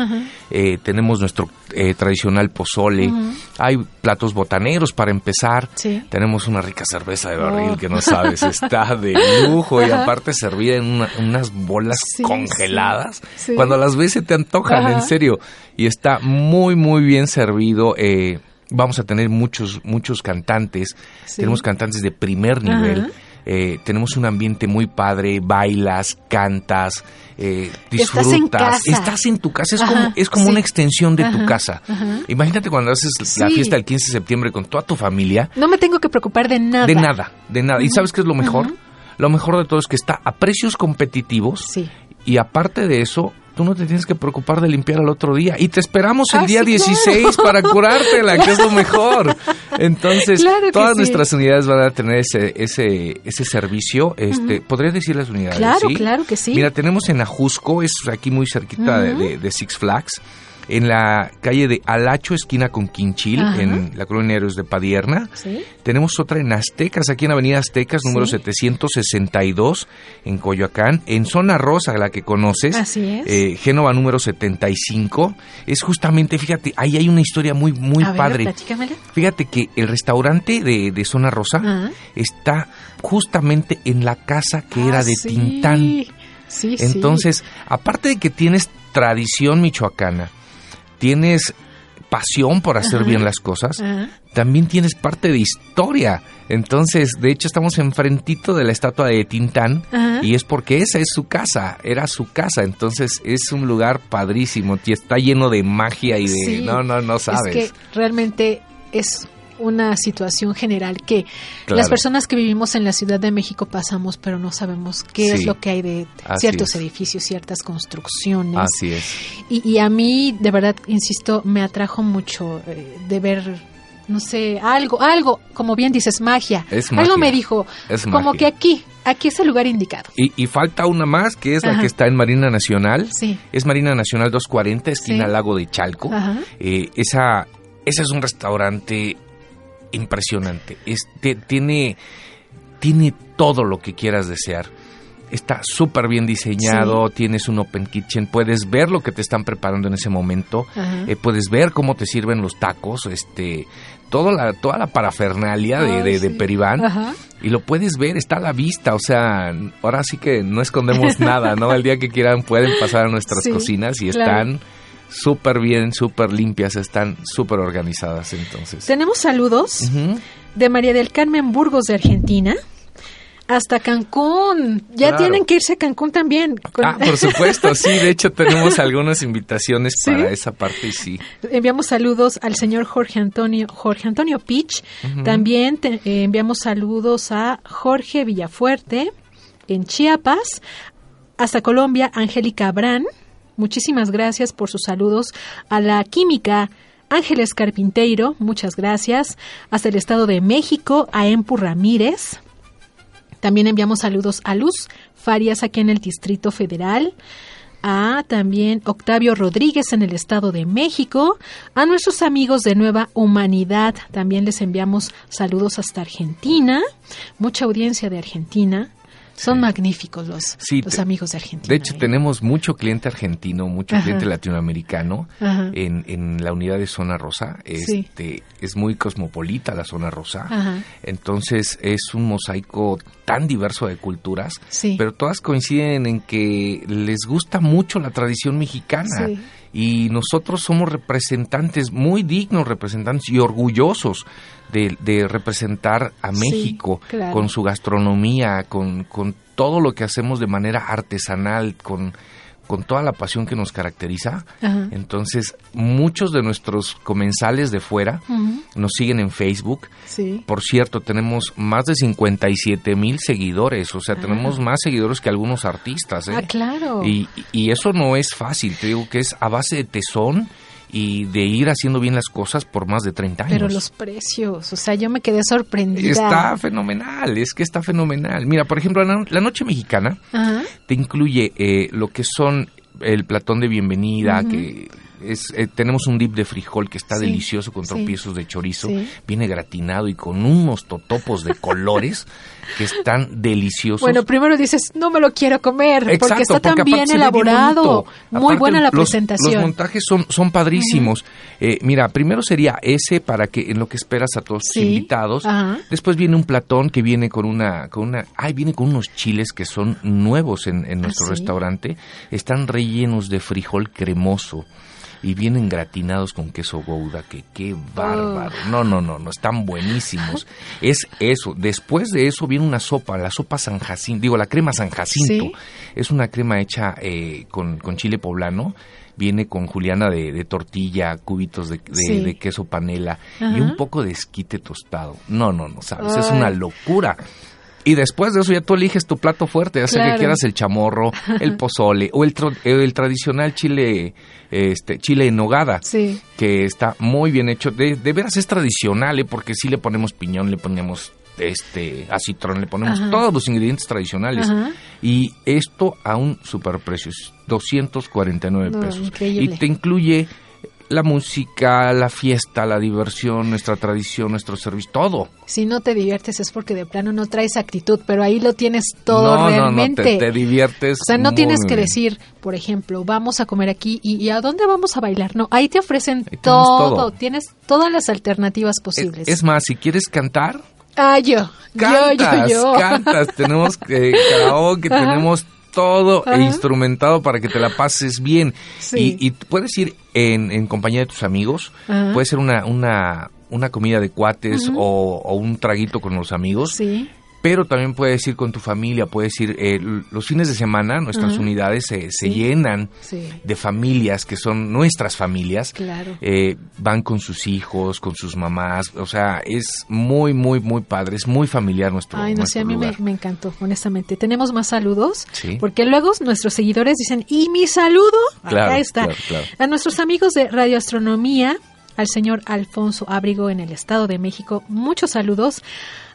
Eh, tenemos nuestro eh, tradicional pozole. Hay platos botaneros para empezar. Sí. Tenemos una rica cerveza de barril Oh. que no sabes, está de lujo y aparte servida en una- unas bolas Sí, congeladas. Cuando las ves se te antojan, Ajá. en serio. Y está muy, muy bien servido. eh, vamos a tener muchos, muchos cantantes. Sí. Tenemos cantantes de primer nivel. Eh, tenemos un ambiente muy padre, bailas, cantas, eh, Estás disfrutas. en casa. Estás en tu casa, es Ajá, como, es como sí. una extensión de tu casa. ajá. Imagínate cuando haces la fiesta del 15 de septiembre con toda tu familia. No me tengo que preocupar de nada. De nada, de nada. ¿Y sabes qué es lo mejor? Lo mejor de todo es que está a precios competitivos Sí. y aparte de eso, tú no te tienes que preocupar de limpiar al otro día. Y te esperamos el Ah, día sí, 16 para curártela, que es lo mejor. Entonces, Claro todas sí. nuestras unidades van a tener ese, ese, ese servicio. Este, ¿Podrías decir las unidades? Claro, sí? claro que sí. Mira, tenemos en Ajusco, es aquí muy cerquita de Six Flags. En la calle de Alacho, esquina con Quinchil, Ajá. en la colonia Héroes de Padierna. Sí. Tenemos otra en Aztecas, aquí en Avenida Aztecas, número Sí. 762, en Coyoacán. En Zona Rosa, la que conoces. Así es. eh, Génova número 75. Es justamente, fíjate, ahí hay una historia muy, muy A ver, padre. platícamela. Fíjate que el restaurante de, de Zona Rosa está justamente en la casa que era Ah, de sí. Tintán. Sí, sí. Entonces, aparte de que tienes tradición michoacana, tienes pasión por hacer Ajá. bien las cosas, Ajá. también tienes parte de historia. Entonces, de hecho, estamos enfrentito de la estatua de Tintán Ajá. y es porque esa es su casa, era su casa. Entonces, es un lugar padrísimo, y está lleno de magia y de... Sí. No, no, no sabes. Es que realmente es una situación general que Claro. las personas que vivimos en la Ciudad de México pasamos, pero no sabemos qué Sí. es lo que hay de Así ciertos es. edificios, ciertas construcciones. Así es. Y, y a mí, de verdad, insisto, me atrajo mucho eh, de ver, no sé, algo, algo, como bien dices, magia. Es Algo magia. me dijo, Es como magia. que aquí, aquí es el lugar indicado. Y, y falta una más, que es la que está en Marina Nacional. Sí. Es Marina Nacional 240, esquina Sí. Lago de Chalco. Ajá. Eh, esa, ese es un restaurante impresionante. Es- te- tiene, tiene todo lo que quieras desear. Está súper bien diseñado, tienes un open kitchen, puedes ver lo que te están preparando en ese momento, eh, puedes ver cómo te sirven los tacos, este, toda la, toda la parafernalia de, Ay, de, de sí. Peribán Ajá. y lo puedes ver, está a la vista, o sea, ahora sí que no escondemos nada, ¿no? El día que quieran pueden pasar a nuestras Sí, cocinas y claro. están súper bien, súper limpias, están súper organizadas entonces. Tenemos saludos de María del Carmen Burgos de Argentina hasta Cancún. Ya Claro. tienen que irse a Cancún también. Ah, por supuesto, sí, de hecho tenemos algunas invitaciones ¿Sí? para esa parte sí. Enviamos saludos al señor Jorge Antonio Jorge Antonio Pich. También te- eh, enviamos saludos a Jorge Villafuerte en Chiapas. Hasta Colombia, Angélica Abrán. Muchísimas gracias por sus saludos a la química Ángeles Carpinteiro. Muchas gracias. Hasta el Estado de México, a Empu Ramírez. También enviamos saludos a Luz Farias aquí en el Distrito Federal, a también Octavio Rodríguez en el Estado de México, a nuestros amigos de Nueva Humanidad, también les enviamos saludos hasta Argentina, mucha audiencia de Argentina. Son magníficos los, Sí, los amigos de Argentina. De hecho, ¿eh? tenemos mucho cliente argentino, mucho Ajá. cliente latinoamericano en, en la unidad de Zona Rosa. Sí. Este, Es muy cosmopolita la Zona Rosa. Ajá. Entonces es un mosaico tan diverso de culturas, Sí. pero todas coinciden en que les gusta mucho la tradición mexicana. Y nosotros somos representantes, muy dignos representantes y orgullosos de, de representar a Sí, México claro. con su gastronomía, con, con todo lo que hacemos de manera artesanal, con, con toda la pasión que nos caracteriza. Ajá. Entonces, muchos de nuestros comensales de fuera nos siguen en Facebook. Sí. Por cierto, tenemos más de 57 mil seguidores, o sea, tenemos más seguidores que algunos artistas. ¿eh? Ah, claro. Y, y eso no es fácil, te digo que es a base de tesón y de ir haciendo bien las cosas por más de 30 años. Pero los precios, o sea, yo me quedé sorprendida. Está fenomenal, es que está fenomenal. Mira, por ejemplo, la, noche mexicana Ajá. te incluye eh, lo que son el platón de bienvenida, que es eh, tenemos un dip de frijol que está Sí, delicioso con sí. tropiezos de chorizo, Sí. viene gratinado y con unos totopos de colores que están deliciosos. Bueno, primero dices, no me lo quiero comer, porque está tan porque bien elaborado. Muy Aparte, buena la los- presentación. Los montajes son, son padrísimos. Eh, mira, primero sería ese para que en lo que esperas a todos tus invitados. Después viene un platón que viene con una, con una, ay, viene con unos chiles que son nuevos en, en nuestro ¿Ah, sí? restaurante. Están rellenos de frijol cremoso. Y vienen gratinados con queso gouda, que qué bárbaro. No, no, no, no, están buenísimos. Es eso. Después de eso viene una sopa, la sopa San Jacinto, digo, la crema San Jacinto. Sí. Es una crema hecha eh, con, con chile poblano. Viene con juliana de, de tortilla, cubitos de, de- Sí. de queso panela y un poco de esquite tostado. No, no, no, sabes, es una locura. Y después de eso ya tú eliges tu plato fuerte, ya sea Claro. que quieras el chamorro, el pozole o el, tro- el tradicional chile, este, chile en nogada Sí. que está muy bien hecho. De, de veras es tradicional, ¿eh? porque sí le ponemos piñón, le ponemos este acitrón, le ponemos Ajá. todos los ingredientes tradicionales. Ajá. Y esto a un superprecio, es 249 No, pesos. increíble. Y te incluye la música, la fiesta, la diversión, nuestra tradición, nuestro servicio, todo. Si no te diviertes es porque de plano no traes actitud, pero ahí lo tienes todo no, no, no, realmente. te, te diviertes. O sea, no tienes que decir, por ejemplo, vamos a comer aquí y, y a dónde vamos a bailar. No, ahí te ofrecen todo, todo. Tienes todas las alternativas Es, posibles. es más, si quieres cantar, ah, yo. cantas, yo, yo, yo. cantas. Tenemos eh, karaoke, Ajá. tenemos todo Ajá. e instrumentado para que te la pases bien. Sí. Y, y puedes ir en, en compañía de tus amigos, Ajá. puede ser una, una, una comida de cuates o, o un traguito con los amigos. Sí. Pero también puedes ir con tu familia, puedes ir eh, los fines de semana, nuestras unidades se, se Sí. llenan Sí. de familias que son nuestras familias. Claro. Eh, van con sus hijos, con sus mamás, o sea, es muy, muy, muy padre, es muy familiar nuestro, Ay, no sé, a mí me, encantó, honestamente. Tenemos más saludos, Sí. porque luego nuestros seguidores dicen, ¿y mi saludo? Claro, Acá está. claro, claro. A nuestros amigos de Radioastronomía, al señor Alfonso Ábrigo en el Estado de México, muchos saludos.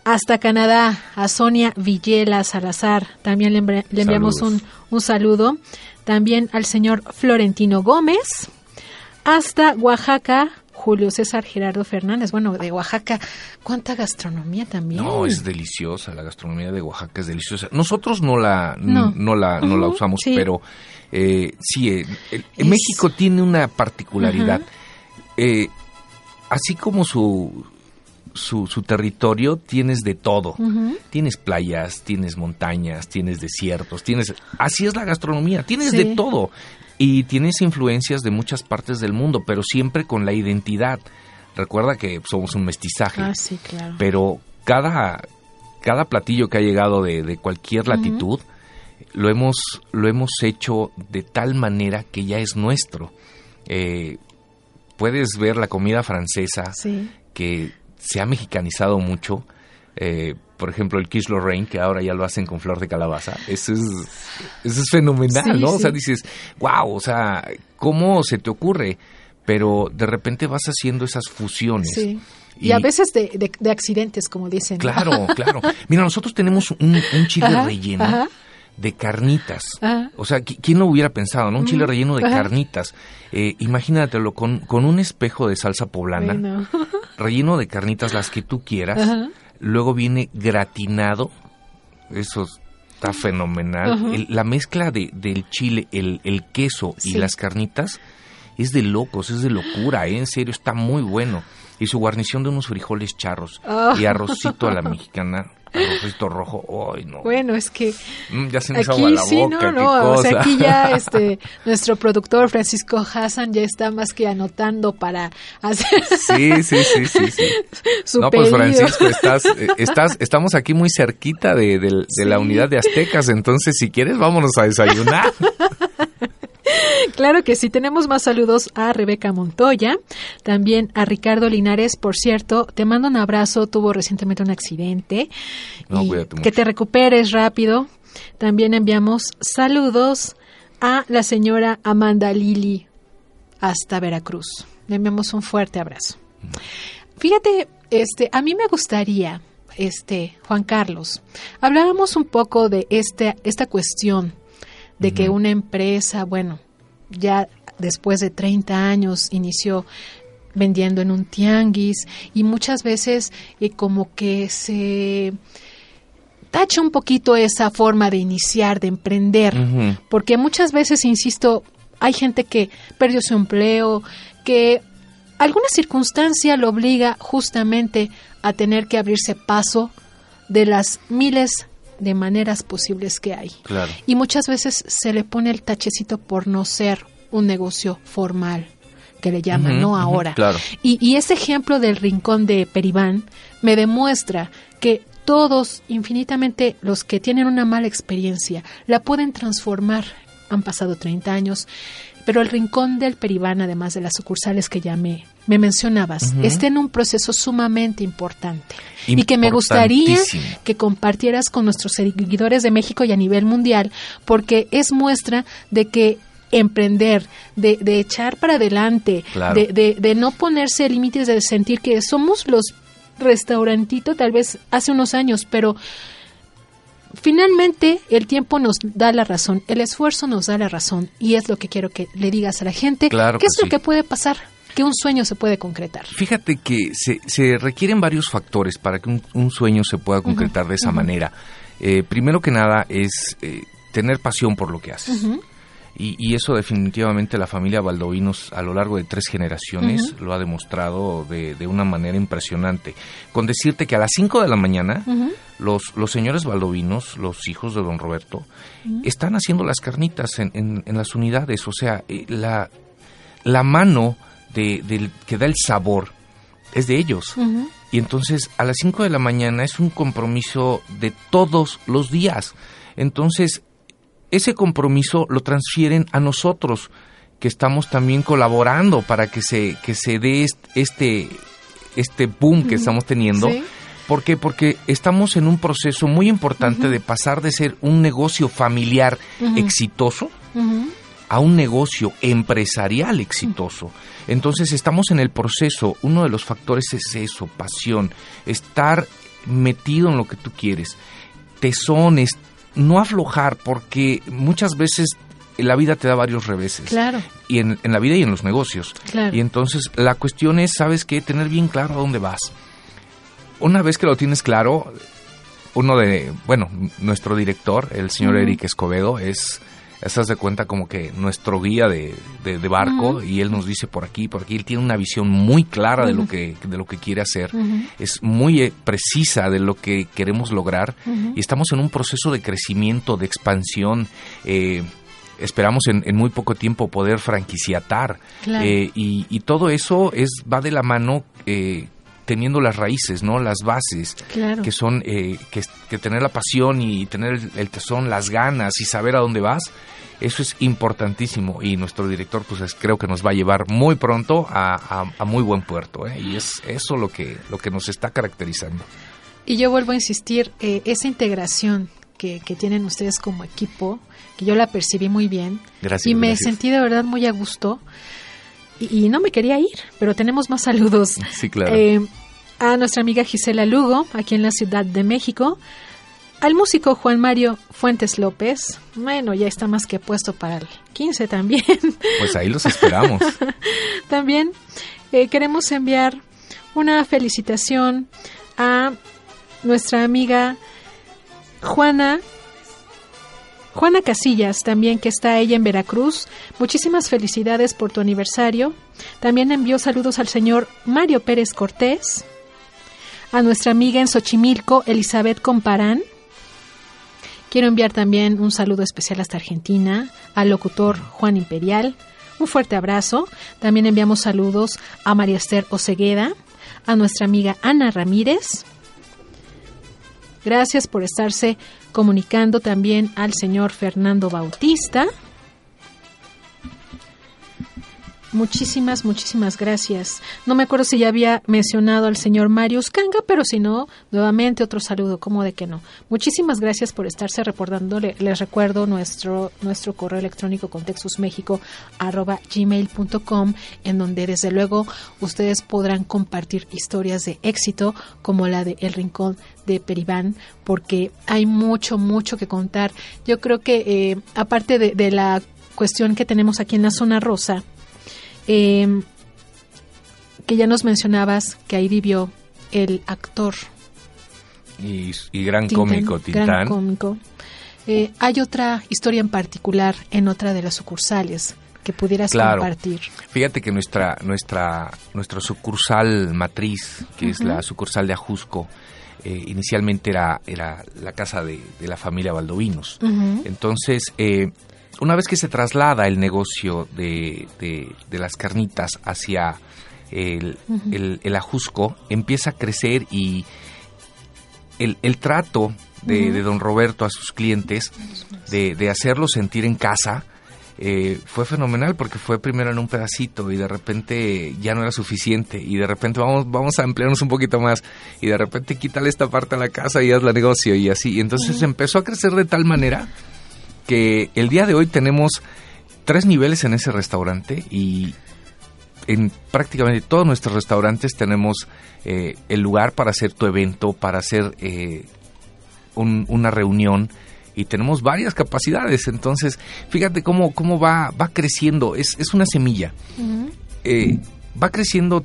Hasta Canadá, a Sonia Villela Salazar, también le, envi- le enviamos un, un saludo. También al señor Florentino Gómez. Hasta Oaxaca, Julio César Gerardo Fernández. Bueno, de Oaxaca, ¿cuánta gastronomía también? No, es deliciosa, la gastronomía de Oaxaca es deliciosa. Nosotros no la, No. no. la, no la usamos, sí. pero eh, sí, eh, el- Es- México tiene una particularidad. Eh, así como su, su, su territorio, tienes de todo. Tienes playas, tienes montañas, tienes desiertos, tienes... Así es la gastronomía, tienes Sí. de todo. Y tienes influencias de muchas partes del mundo, pero siempre con la identidad. Recuerda que somos un mestizaje, Ah, sí, claro. pero cada, cada platillo que ha llegado de, de cualquier latitud, lo, hemos, lo hemos hecho de tal manera que ya es nuestro. Eh, puedes ver la comida francesa, Sí. que se ha mexicanizado mucho. Eh, por ejemplo, el quiche Lorraine, que ahora ya lo hacen con flor de calabaza. Eso es, eso es fenomenal, Sí, ¿no? O sea, dices, wow, o sea, ¿cómo se te ocurre? Pero de repente vas haciendo esas fusiones. Sí. Y, a veces de, de- de accidentes, como dicen. Claro, claro. Mira, nosotros tenemos un, un chile Ajá, relleno ajá. De carnitas. Ajá. O sea, ¿qui- ¿quién lo hubiera pensado, no? Un chile Ujú, relleno de ajá. carnitas. Eh, imagínatelo con, con un espejo de salsa poblana, relleno de carnitas, las que tú quieras. Ajá. Luego viene gratinado. Eso está fenomenal. El- la mezcla de, del chile, el, el queso y las carnitas es de locos, es de locura, ¿eh? en serio, está muy bueno. Y su guarnición de unos frijoles charros Ah. y arrocito a la mexicana, arrocito rojo. ¡Ay, no! Bueno, es que Mm, ya se hizo aquí agua la sí, boca, no, no, o sea, aquí ya este nuestro productor Francisco Hassan ya está más que anotando para hacer Sí, sí, sí, sí, sí. su no, pues. Francisco, estás, eh, estás, estamos aquí muy cerquita de, la unidad de Aztecas, entonces si quieres vámonos a desayunar. Claro que sí, tenemos más saludos a Rebeca Montoya, también a Ricardo Linares, por cierto, te mando un abrazo, tuvo recientemente un accidente. No, y mucho. que te recuperes rápido. También enviamos saludos a la señora Amanda Lili hasta Veracruz. Le enviamos un fuerte abrazo. Fíjate, este, a mí me gustaría, este, Juan Carlos, hablábamos un poco de este, esta cuestión de que una empresa, bueno, ya después de 30 años inició vendiendo en un tianguis y muchas veces eh, como que se tacha un poquito esa forma de iniciar, de emprender, porque muchas veces, insisto, hay gente que perdió su empleo, que alguna circunstancia lo obliga justamente a tener que abrirse paso de las miles de maneras posibles que hay. Claro. Y muchas veces se le pone el tachecito por no ser un negocio formal, que le llaman, ¿no? Ahora. claro. Y, y ese ejemplo del rincón de Peribán me demuestra que todos, infinitamente, los que tienen una mala experiencia, la pueden transformar. Han pasado 30 años, pero el rincón del Peribán, además de las sucursales que ya me, me mencionabas, Ujú. está en un proceso sumamente importante. Y que me gustaría que compartieras con nuestros seguidores de México y a nivel mundial, porque es muestra de que emprender, de, de echar para adelante, Claro. de, de- de no ponerse límites, de sentir que somos los restaurantito tal vez hace unos años, pero finalmente el tiempo nos da la razón, el esfuerzo nos da la razón y es lo que quiero que le digas a la gente. Claro ¿Qué que es lo que puede pasar? Que un sueño se puede concretar. Fíjate que se, se requieren varios factores para que un, un sueño se pueda concretar de esa manera. Eh, primero que nada es eh, tener pasión por lo que haces. Y, y eso definitivamente la familia Baldovinos a lo largo de tres generaciones lo ha demostrado de, de una manera impresionante. Con decirte que a las 5 de la mañana los, los señores Baldovinos, los hijos de don Roberto, están haciendo las carnitas en, en- en las unidades. O sea, eh, la, la mano de, del, que da el sabor es de ellos. Y entonces a las 5 de la mañana es un compromiso de todos los días. Entonces, ese compromiso lo transfieren a nosotros, que estamos también colaborando para que se, que se dé est- este, este boom que estamos teniendo. Sí. ¿Por qué? Porque estamos en un proceso muy importante de pasar de ser un negocio familiar exitoso. A un negocio empresarial exitoso. Entonces estamos en el proceso, uno de los factores es eso, pasión, estar metido en lo que tú quieres, tesones, no aflojar, porque muchas veces la vida te da varios reveses. Claro, Y en, en la vida y en los negocios. claro. Y entonces la cuestión es, ¿sabes qué? Tener bien claro a dónde vas. Una vez que lo tienes claro, uno de, bueno, nuestro director, el señor. Eric Escobedo, es, estás de cuenta como que nuestro guía de, de- de barco y él nos dice por aquí, por aquí, él tiene una visión muy clara de lo que, de lo que quiere hacer, es muy eh, precisa de lo que queremos lograr y estamos en un proceso de crecimiento, de expansión. eh, esperamos en, en muy poco tiempo poder franquiciatar. Claro. Eh, y, y todo eso es va de la mano eh, teniendo las raíces, ¿no? Las bases, Claro. que son eh, que, que tener la pasión y tener el, el tesón, las ganas y saber a dónde vas. Eso es importantísimo y nuestro director pues es- creo que nos va a llevar muy pronto a, a- a muy buen puerto ¿eh? y es eso lo que, lo que nos está caracterizando. Y yo vuelvo a insistir, eh, esa integración que, que tienen ustedes como equipo, que yo la percibí muy bien Gracias. y me gracias. sentí de verdad muy a gusto y, y no me quería ir, pero tenemos más saludos. Sí, claro. Eh, a nuestra amiga Gisela Lugo, aquí en la Ciudad de México, al músico Juan Mario Fuentes López, bueno, ya está más que puesto para el 15 también. Pues ahí los esperamos. También eh, queremos enviar una felicitación a nuestra amiga Juana. Juana Casillas, también que está ella en Veracruz. Muchísimas felicidades por tu aniversario. También envió saludos al señor Mario Pérez Cortés, a nuestra amiga en Xochimilco, Elizabeth Comparán. Quiero enviar también un saludo especial hasta Argentina, al locutor Juan Imperial. Un fuerte abrazo. También enviamos saludos a María Esther Ocegueda, a nuestra amiga Ana Ramírez. Gracias por estarse comunicando también al señor Fernando Bautista. Muchísimas, muchísimas gracias. No me acuerdo si ya había mencionado al señor Marius Kanga, pero si no, nuevamente otro saludo, como de que no. Muchísimas gracias por estarse reportando. Le- Les recuerdo nuestro, nuestro correo electrónico contextusmexico.gmail.com en donde desde luego ustedes podrán compartir historias de éxito como la de El Rincón de Peribán, porque hay mucho, mucho que contar. Yo creo que eh, aparte de la cuestión que tenemos aquí en la zona rosa, eh, que ya nos mencionabas que ahí vivió el actor Y, y gran Tintán, cómico, gran Tintán. cómico. Eh, hay otra historia en particular en otra de las sucursales que pudieras Claro. compartir. Fíjate que nuestra, nuestra, nuestra sucursal matriz, que es la sucursal de Ajusco, eh, inicialmente era, era la casa de, de la familia Valdovinos. Entonces, eh, una vez que se traslada el negocio de, de- de las carnitas hacia el, el- el Ajusco, empieza a crecer y el, el trato de, de don Roberto a sus clientes, de, de hacerlos sentir en casa, eh, fue fenomenal porque fue primero en un pedacito y de repente ya no era suficiente y de repente vamos, vamos a ampliarnos un poquito más y de repente quítale esta parte a la casa y haz la negocio y así. Y entonces empezó a crecer de tal manera que el día de hoy tenemos tres niveles en ese restaurante y en prácticamente todos nuestros restaurantes tenemos eh, el lugar para hacer tu evento, para hacer eh, un- una reunión y tenemos varias capacidades. Entonces, fíjate cómo, cómo va, va creciendo. Es, es una semilla. Eh, va creciendo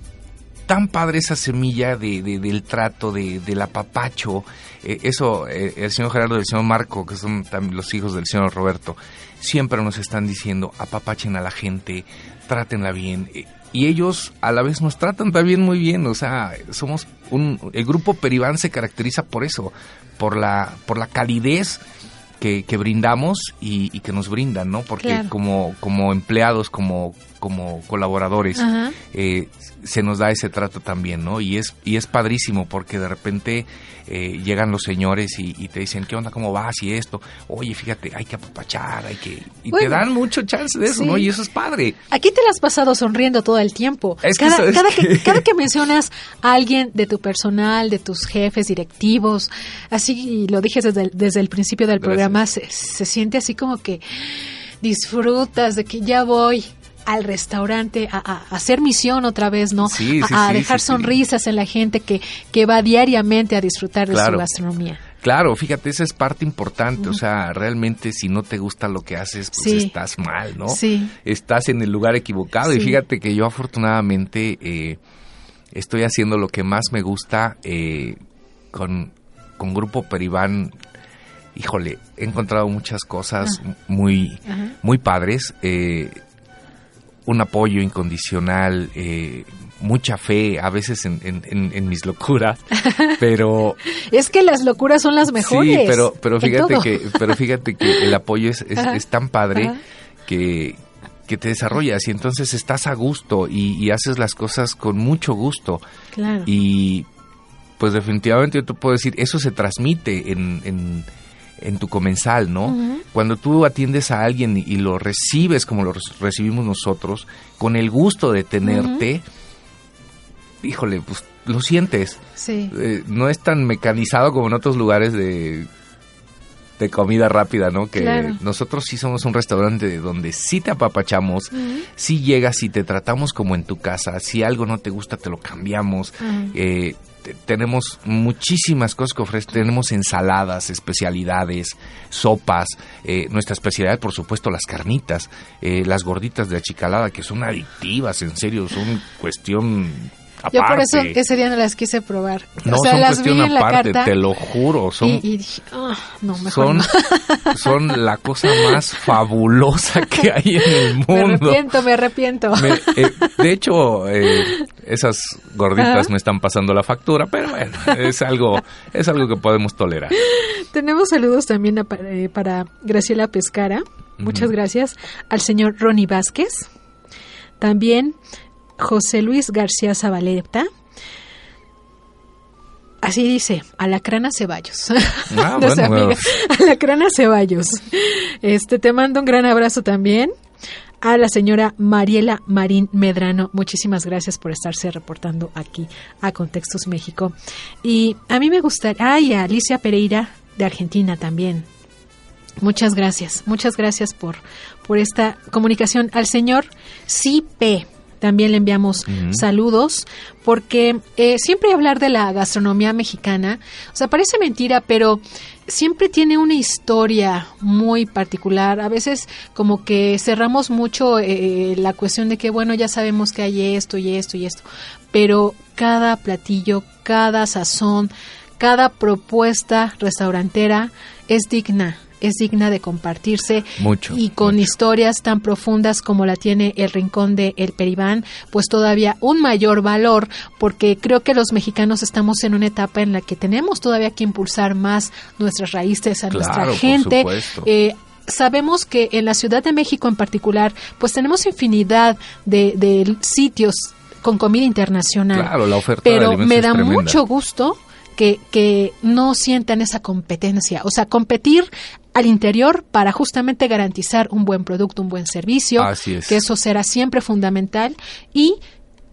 tan padre esa semilla de, de- del trato, de, del apapacho. Eh, eso, eh, el señor Gerardo y el señor Marco, que son también los hijos del señor Roberto, siempre nos están diciendo, apapachen a la gente, trátenla bien. Y ellos a la vez nos tratan también muy bien, o sea, somos un... El grupo Peribán se caracteriza por eso, por la, por la calidez que, que brindamos y, y que nos brindan, ¿no? Porque Claro. como, como empleados, como, como colaboradores, eh, se nos da ese trato también, ¿no? Y es, y es padrísimo porque de repente eh, llegan los señores y, y te dicen, ¿qué onda? ¿Cómo vas? Y esto, oye, fíjate, hay que apapachar, hay que... Y te dan mucho chance de eso, sí. ¿no? Y eso es padre. Aquí te la has pasado sonriendo todo el tiempo. Es que cada, sabes cada que- que, cada que mencionas a alguien de tu personal, de tus jefes, directivos, así lo dije desde el, desde el principio del Gracias. programa, se, se siente así como que disfrutas de que ya voy al restaurante a, hacer misión otra vez, ¿no? Sí, sí, a, dejar sí, sonrisas en la gente que, que va diariamente a disfrutar de Claro. su gastronomía. Claro, fíjate, esa es parte importante. O sea, realmente si no te gusta lo que haces, pues Sí. estás mal, ¿no? Sí. Estás en el lugar equivocado. Y fíjate que yo afortunadamente eh, estoy haciendo lo que más me gusta eh, con, con Grupo Peribán. Híjole, he encontrado muchas cosas muy, Ajá. muy padres. eh, un apoyo incondicional, eh, mucha fe, a veces en, en- en- en mis locuras, pero Es que las locuras son las mejores. Sí, pero, pero fíjate que, pero fíjate que el apoyo es, es- es tan padre que, que te desarrollas y entonces estás a gusto y, y haces las cosas con mucho gusto. Claro. Y pues definitivamente yo te puedo decir, eso se transmite en, en, en tu comensal, ¿no? Cuando tú atiendes a alguien y lo recibes como lo recibimos nosotros, con el gusto de tenerte, híjole, pues lo sientes Sí. eh, no es tan mecanizado como en otros lugares de, de comida rápida, ¿no? Que Claro. nosotros sí somos un restaurante donde sí te apapachamos, sí llegas y te tratamos como en tu casa, si algo no te gusta te lo cambiamos. Eh, tenemos muchísimas cosas que ofrecen, tenemos ensaladas, especialidades, sopas, eh, nuestra especialidad por supuesto las carnitas, eh, las gorditas de achicalada que son adictivas, en serio, son cuestión aparte. Yo por eso ese día no las quise probar. No, o sea, son las vi cuestión en la aparte, carta te lo juro. Son, y, y dije, ah, no, mejor son, no. son la cosa más fabulosa que hay en el Me mundo. arrepiento, me arrepiento. Me- eh, de hecho, eh, esas gorditas Ajá. me están pasando la factura, pero bueno, es algo, es algo que podemos tolerar. Tenemos saludos también a- eh, para Graciela Pescara. Muchas gracias. Al señor Ronnie Vázquez. También José Luis García Zabaleta. Así dice, Alacrana Ceballos. Ah, bueno, amiga. Alacrana Ceballos. Este, te mando un gran abrazo también. a la señora Mariela Marín Medrano. Muchísimas gracias por estarse reportando aquí a Contextos México. Y a mí me gustaría, ay, a Alicia Pereira de Argentina también. Muchas gracias, muchas gracias por, por esta comunicación. Al señor Cipe, también le enviamos saludos, porque eh, siempre hablar de la gastronomía mexicana, o sea, parece mentira, pero siempre tiene una historia muy particular. A veces como que cerramos mucho eh, la cuestión de que, bueno, ya sabemos que hay esto y esto y esto, pero cada platillo, cada sazón, cada propuesta restaurantera es digna es digna de compartirse Mucho, y con mucho. historias tan profundas como la tiene el rincón de El Peribán, pues todavía un mayor valor porque creo que los mexicanos estamos en una etapa en la que tenemos todavía que impulsar más nuestras raíces a Claro, nuestra por gente. supuesto. Eh, Sabemos que en la Ciudad de México en particular, pues tenemos infinidad de, de sitios con comida internacional. Claro, la oferta Pero me da tremenda. mucho gusto que, que no sientan esa competencia. O sea, competir al interior para justamente garantizar un buen producto, un buen servicio, Así es. que eso será siempre fundamental. Y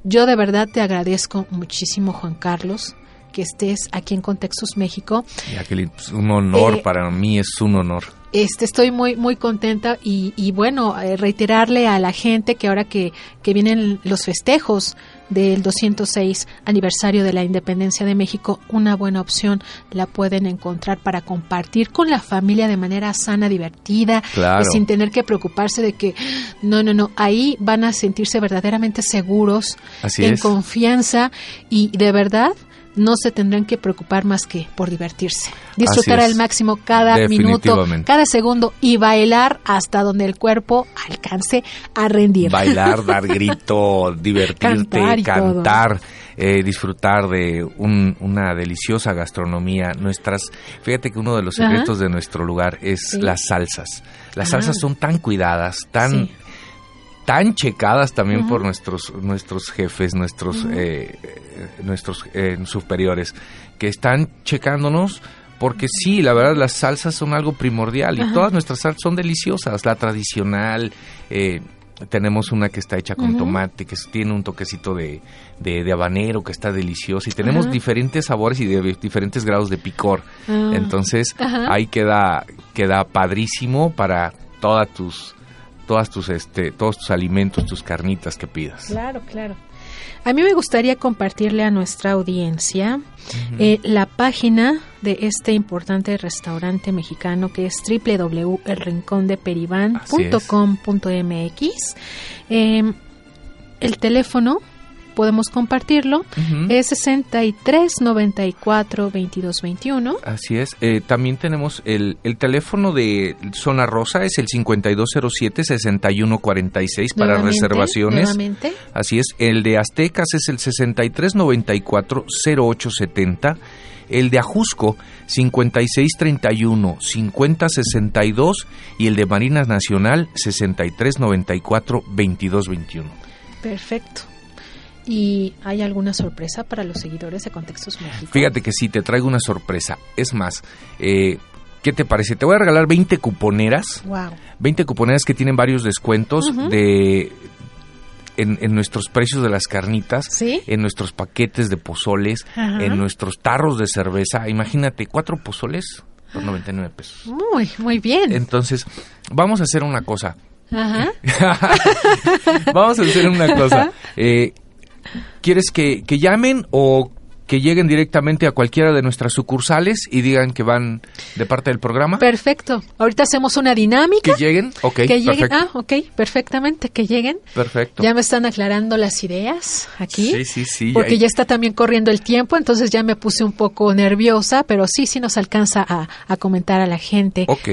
yo de verdad te agradezco muchísimo, Juan Carlos, que estés aquí en Contextos México. Jacqueline, pues, un honor Eh, para mí, es un honor. Este, estoy muy muy contenta y, y bueno, eh, reiterarle a la gente que ahora que, que vienen los festejos del 206 aniversario de la independencia de México, una buena opción la pueden encontrar para compartir con la familia de manera sana, divertida, Claro. sin tener que preocuparse de que no, no, no, ahí van a sentirse verdaderamente seguros, Así en es. confianza y de verdad no se tendrán que preocupar más que por divertirse. Disfrutar al máximo cada minuto, cada segundo y bailar hasta donde el cuerpo alcance a rendir. Bailar, dar grito, divertirte, Cantar eh, disfrutar de un- una deliciosa gastronomía. Nuestras, fíjate que uno de los Ajá. secretos de nuestro lugar es Sí. las salsas. Las salsas son tan cuidadas, tan Sí. Tan checadas también por nuestros nuestros jefes, nuestros eh, eh, nuestros eh, superiores que están checándonos porque sí, la verdad las salsas son algo primordial y Ajá. todas nuestras salsas son deliciosas, la tradicional eh, tenemos una que está hecha con tomate, que tiene un toquecito de, de, de habanero, que está deliciosa. Y tenemos Ajá. diferentes sabores y de diferentes grados de picor. Ah. Entonces, ahí queda, queda padrísimo para todas tus, todas tus, este, todos tus alimentos, tus carnitas que pidas. Claro, claro. A mí me gustaría compartirle a nuestra audiencia eh, la página de este importante restaurante mexicano que es www.elrincondeperiban.com.mx. Eh, el teléfono podemos compartirlo Ujú. es 63 94 22 21. Así es. Eh, también tenemos el, el teléfono de Zona Rosa, es el 5207-6146 para Nuevamente, reservaciones. Nuevamente. Así es. El de Aztecas es el 6394-0870. El de Ajusco, 5631-5062. Y el de Marina Nacional, 6394-2221. Perfecto. ¿Y hay alguna sorpresa para los seguidores de Contextos México? Fíjate que sí, te traigo una sorpresa. Es más, eh, ¿qué te parece? Te voy a regalar 20 cuponeras. Wow. 20 cuponeras que tienen varios descuentos de en, en nuestros precios de las carnitas, ¿Sí? en nuestros paquetes de pozoles, Ajá. en nuestros tarros de cerveza. Imagínate, cuatro pozoles por 99 pesos. Muy, muy bien. Entonces, vamos a hacer una cosa. Ajá. vamos a hacer una cosa. Eh, ¿Quieres que, que llamen o que lleguen directamente a cualquiera de nuestras sucursales y digan que van de parte del programa? Perfecto. Ahorita hacemos una dinámica. que lleguen, ok, que lleguen. perfecto. Ah, ok, perfectamente, que lleguen. perfecto. Ya me están aclarando las ideas aquí. Sí, sí, sí. Porque ya está también corriendo el tiempo, entonces ya me puse un poco nerviosa, pero sí, sí nos alcanza a, a comentar a la gente. Ok,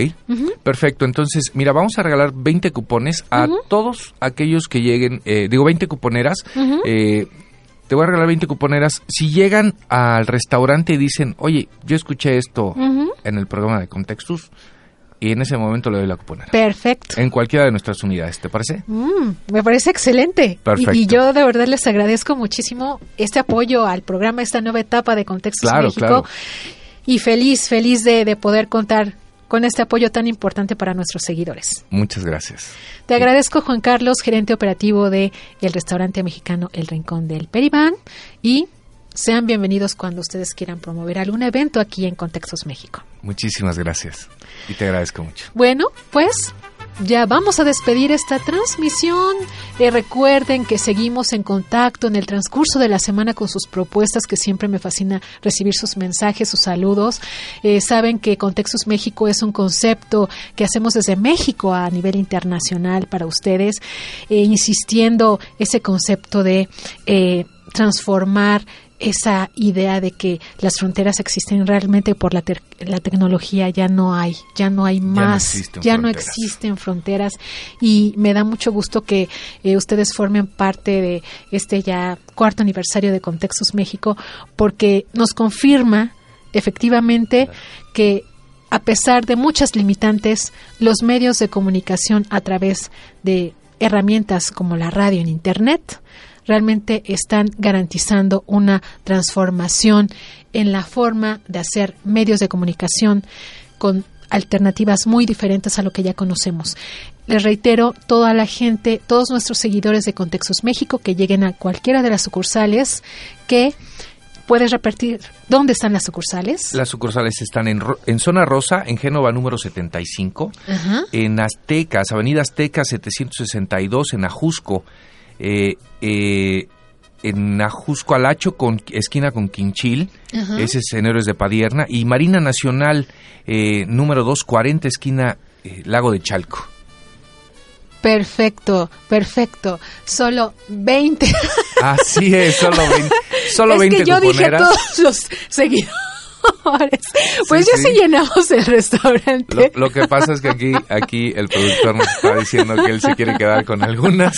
perfecto. Entonces, mira, vamos a regalar 20 cupones a todos aquellos que lleguen, eh, digo 20 cuponeras. Eh, te voy a regalar 20 cuponeras. Si llegan al restaurante y dicen, oye, yo escuché esto en el programa de Contextus, y en ese momento le doy la cuponera. Perfecto. En cualquiera de nuestras unidades, ¿te parece? Mm, me parece excelente. Perfecto. Y, y yo de verdad les agradezco muchísimo este apoyo al programa, esta nueva etapa de Contextos Claro, México. claro. Y feliz, feliz de, de poder contar con este apoyo tan importante para nuestros seguidores. Muchas gracias. Te agradezco, Juan Carlos, gerente operativo de el restaurante mexicano El Rincón del Peribán y sean bienvenidos cuando ustedes quieran promover algún evento aquí en Contextos México. Muchísimas gracias. Y te agradezco mucho. Bueno, pues ya vamos a despedir esta transmisión. Eh, recuerden que seguimos en contacto en el transcurso de la semana con sus propuestas, que siempre me fascina recibir sus mensajes, sus saludos. Eh, saben que Contextos México es un concepto que hacemos desde México a nivel internacional para ustedes, eh, insistiendo ese concepto de eh, transformar esa idea de que las fronteras existen realmente por la, ter- la tecnología ya no hay, ya no hay no más, existen ya no existen fronteras. Y me da mucho gusto que eh, ustedes formen parte de este ya cuarto aniversario de Contextos México porque nos confirma efectivamente que a pesar de muchas limitantes, los medios de comunicación a través de herramientas como la radio en Internet realmente están garantizando una transformación en la forma de hacer medios de comunicación con alternativas muy diferentes a lo que ya conocemos. Les reitero, toda la gente, todos nuestros seguidores de Contextos México que lleguen a cualquiera de las sucursales, que puedes repetir dónde están las sucursales. Las sucursales están en, en Zona Rosa, en Génova número 75, Ajá. en Aztecas, Avenida Azteca 762, en Ajusco, eh, eh, en Ajusco Alacho, con, esquina con Quinchil, Ajá. ese es en Héroes de Padierna, y Marina Nacional eh, número 240, esquina eh, Lago de Chalco. Perfecto, perfecto. Solo 20. Así es, solo 20, solo es 20 que yo dije cuponeras. todos los seguidores. Pues Sí, ya sí. sí llenamos el restaurante. Lo, lo que pasa es que aquí, aquí el productor nos está diciendo que él se quiere quedar con algunas.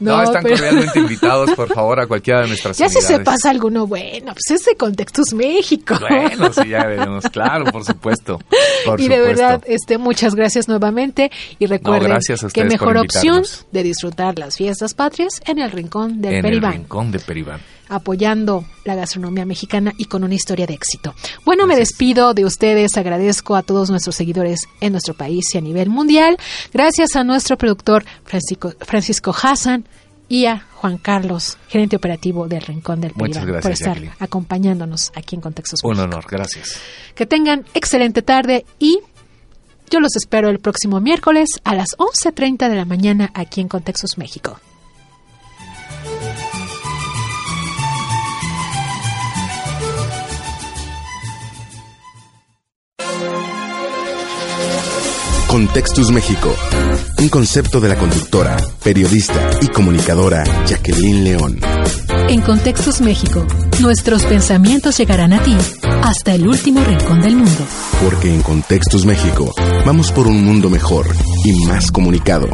No, están pero- cordialmente invitados, por favor, a cualquiera de nuestras Ya si se pasa alguno, bueno, pues es de Contextos México. Bueno, sí, ya veremos. Claro, por supuesto. Por y de supuesto. verdad, este, muchas gracias nuevamente y recuerden a que mejor opción de disfrutar las fiestas patrias en el rincón del en Peribán. el rincón de Peribán. Apoyando la gastronomía mexicana y con una historia de éxito. Bueno, me despido de ustedes, agradezco a todos nuestros seguidores en nuestro país y a nivel mundial. Gracias a nuestro productor Francisco, Francisco Hassan y a Juan Carlos, gerente operativo del Rincón del Muchas gracias, por estar Jacqueline. acompañándonos aquí en Contextos Un México. honor, gracias. Que tengan excelente tarde y yo los espero el próximo miércoles a las 11.30 de la mañana aquí en Contextos México. Contextus México. Un concepto de la conductora, periodista y comunicadora Jacqueline León. En Contextos México, nuestros pensamientos llegarán a ti hasta el último rincón del mundo. Porque en Contextus México vamos por un mundo mejor y más comunicado.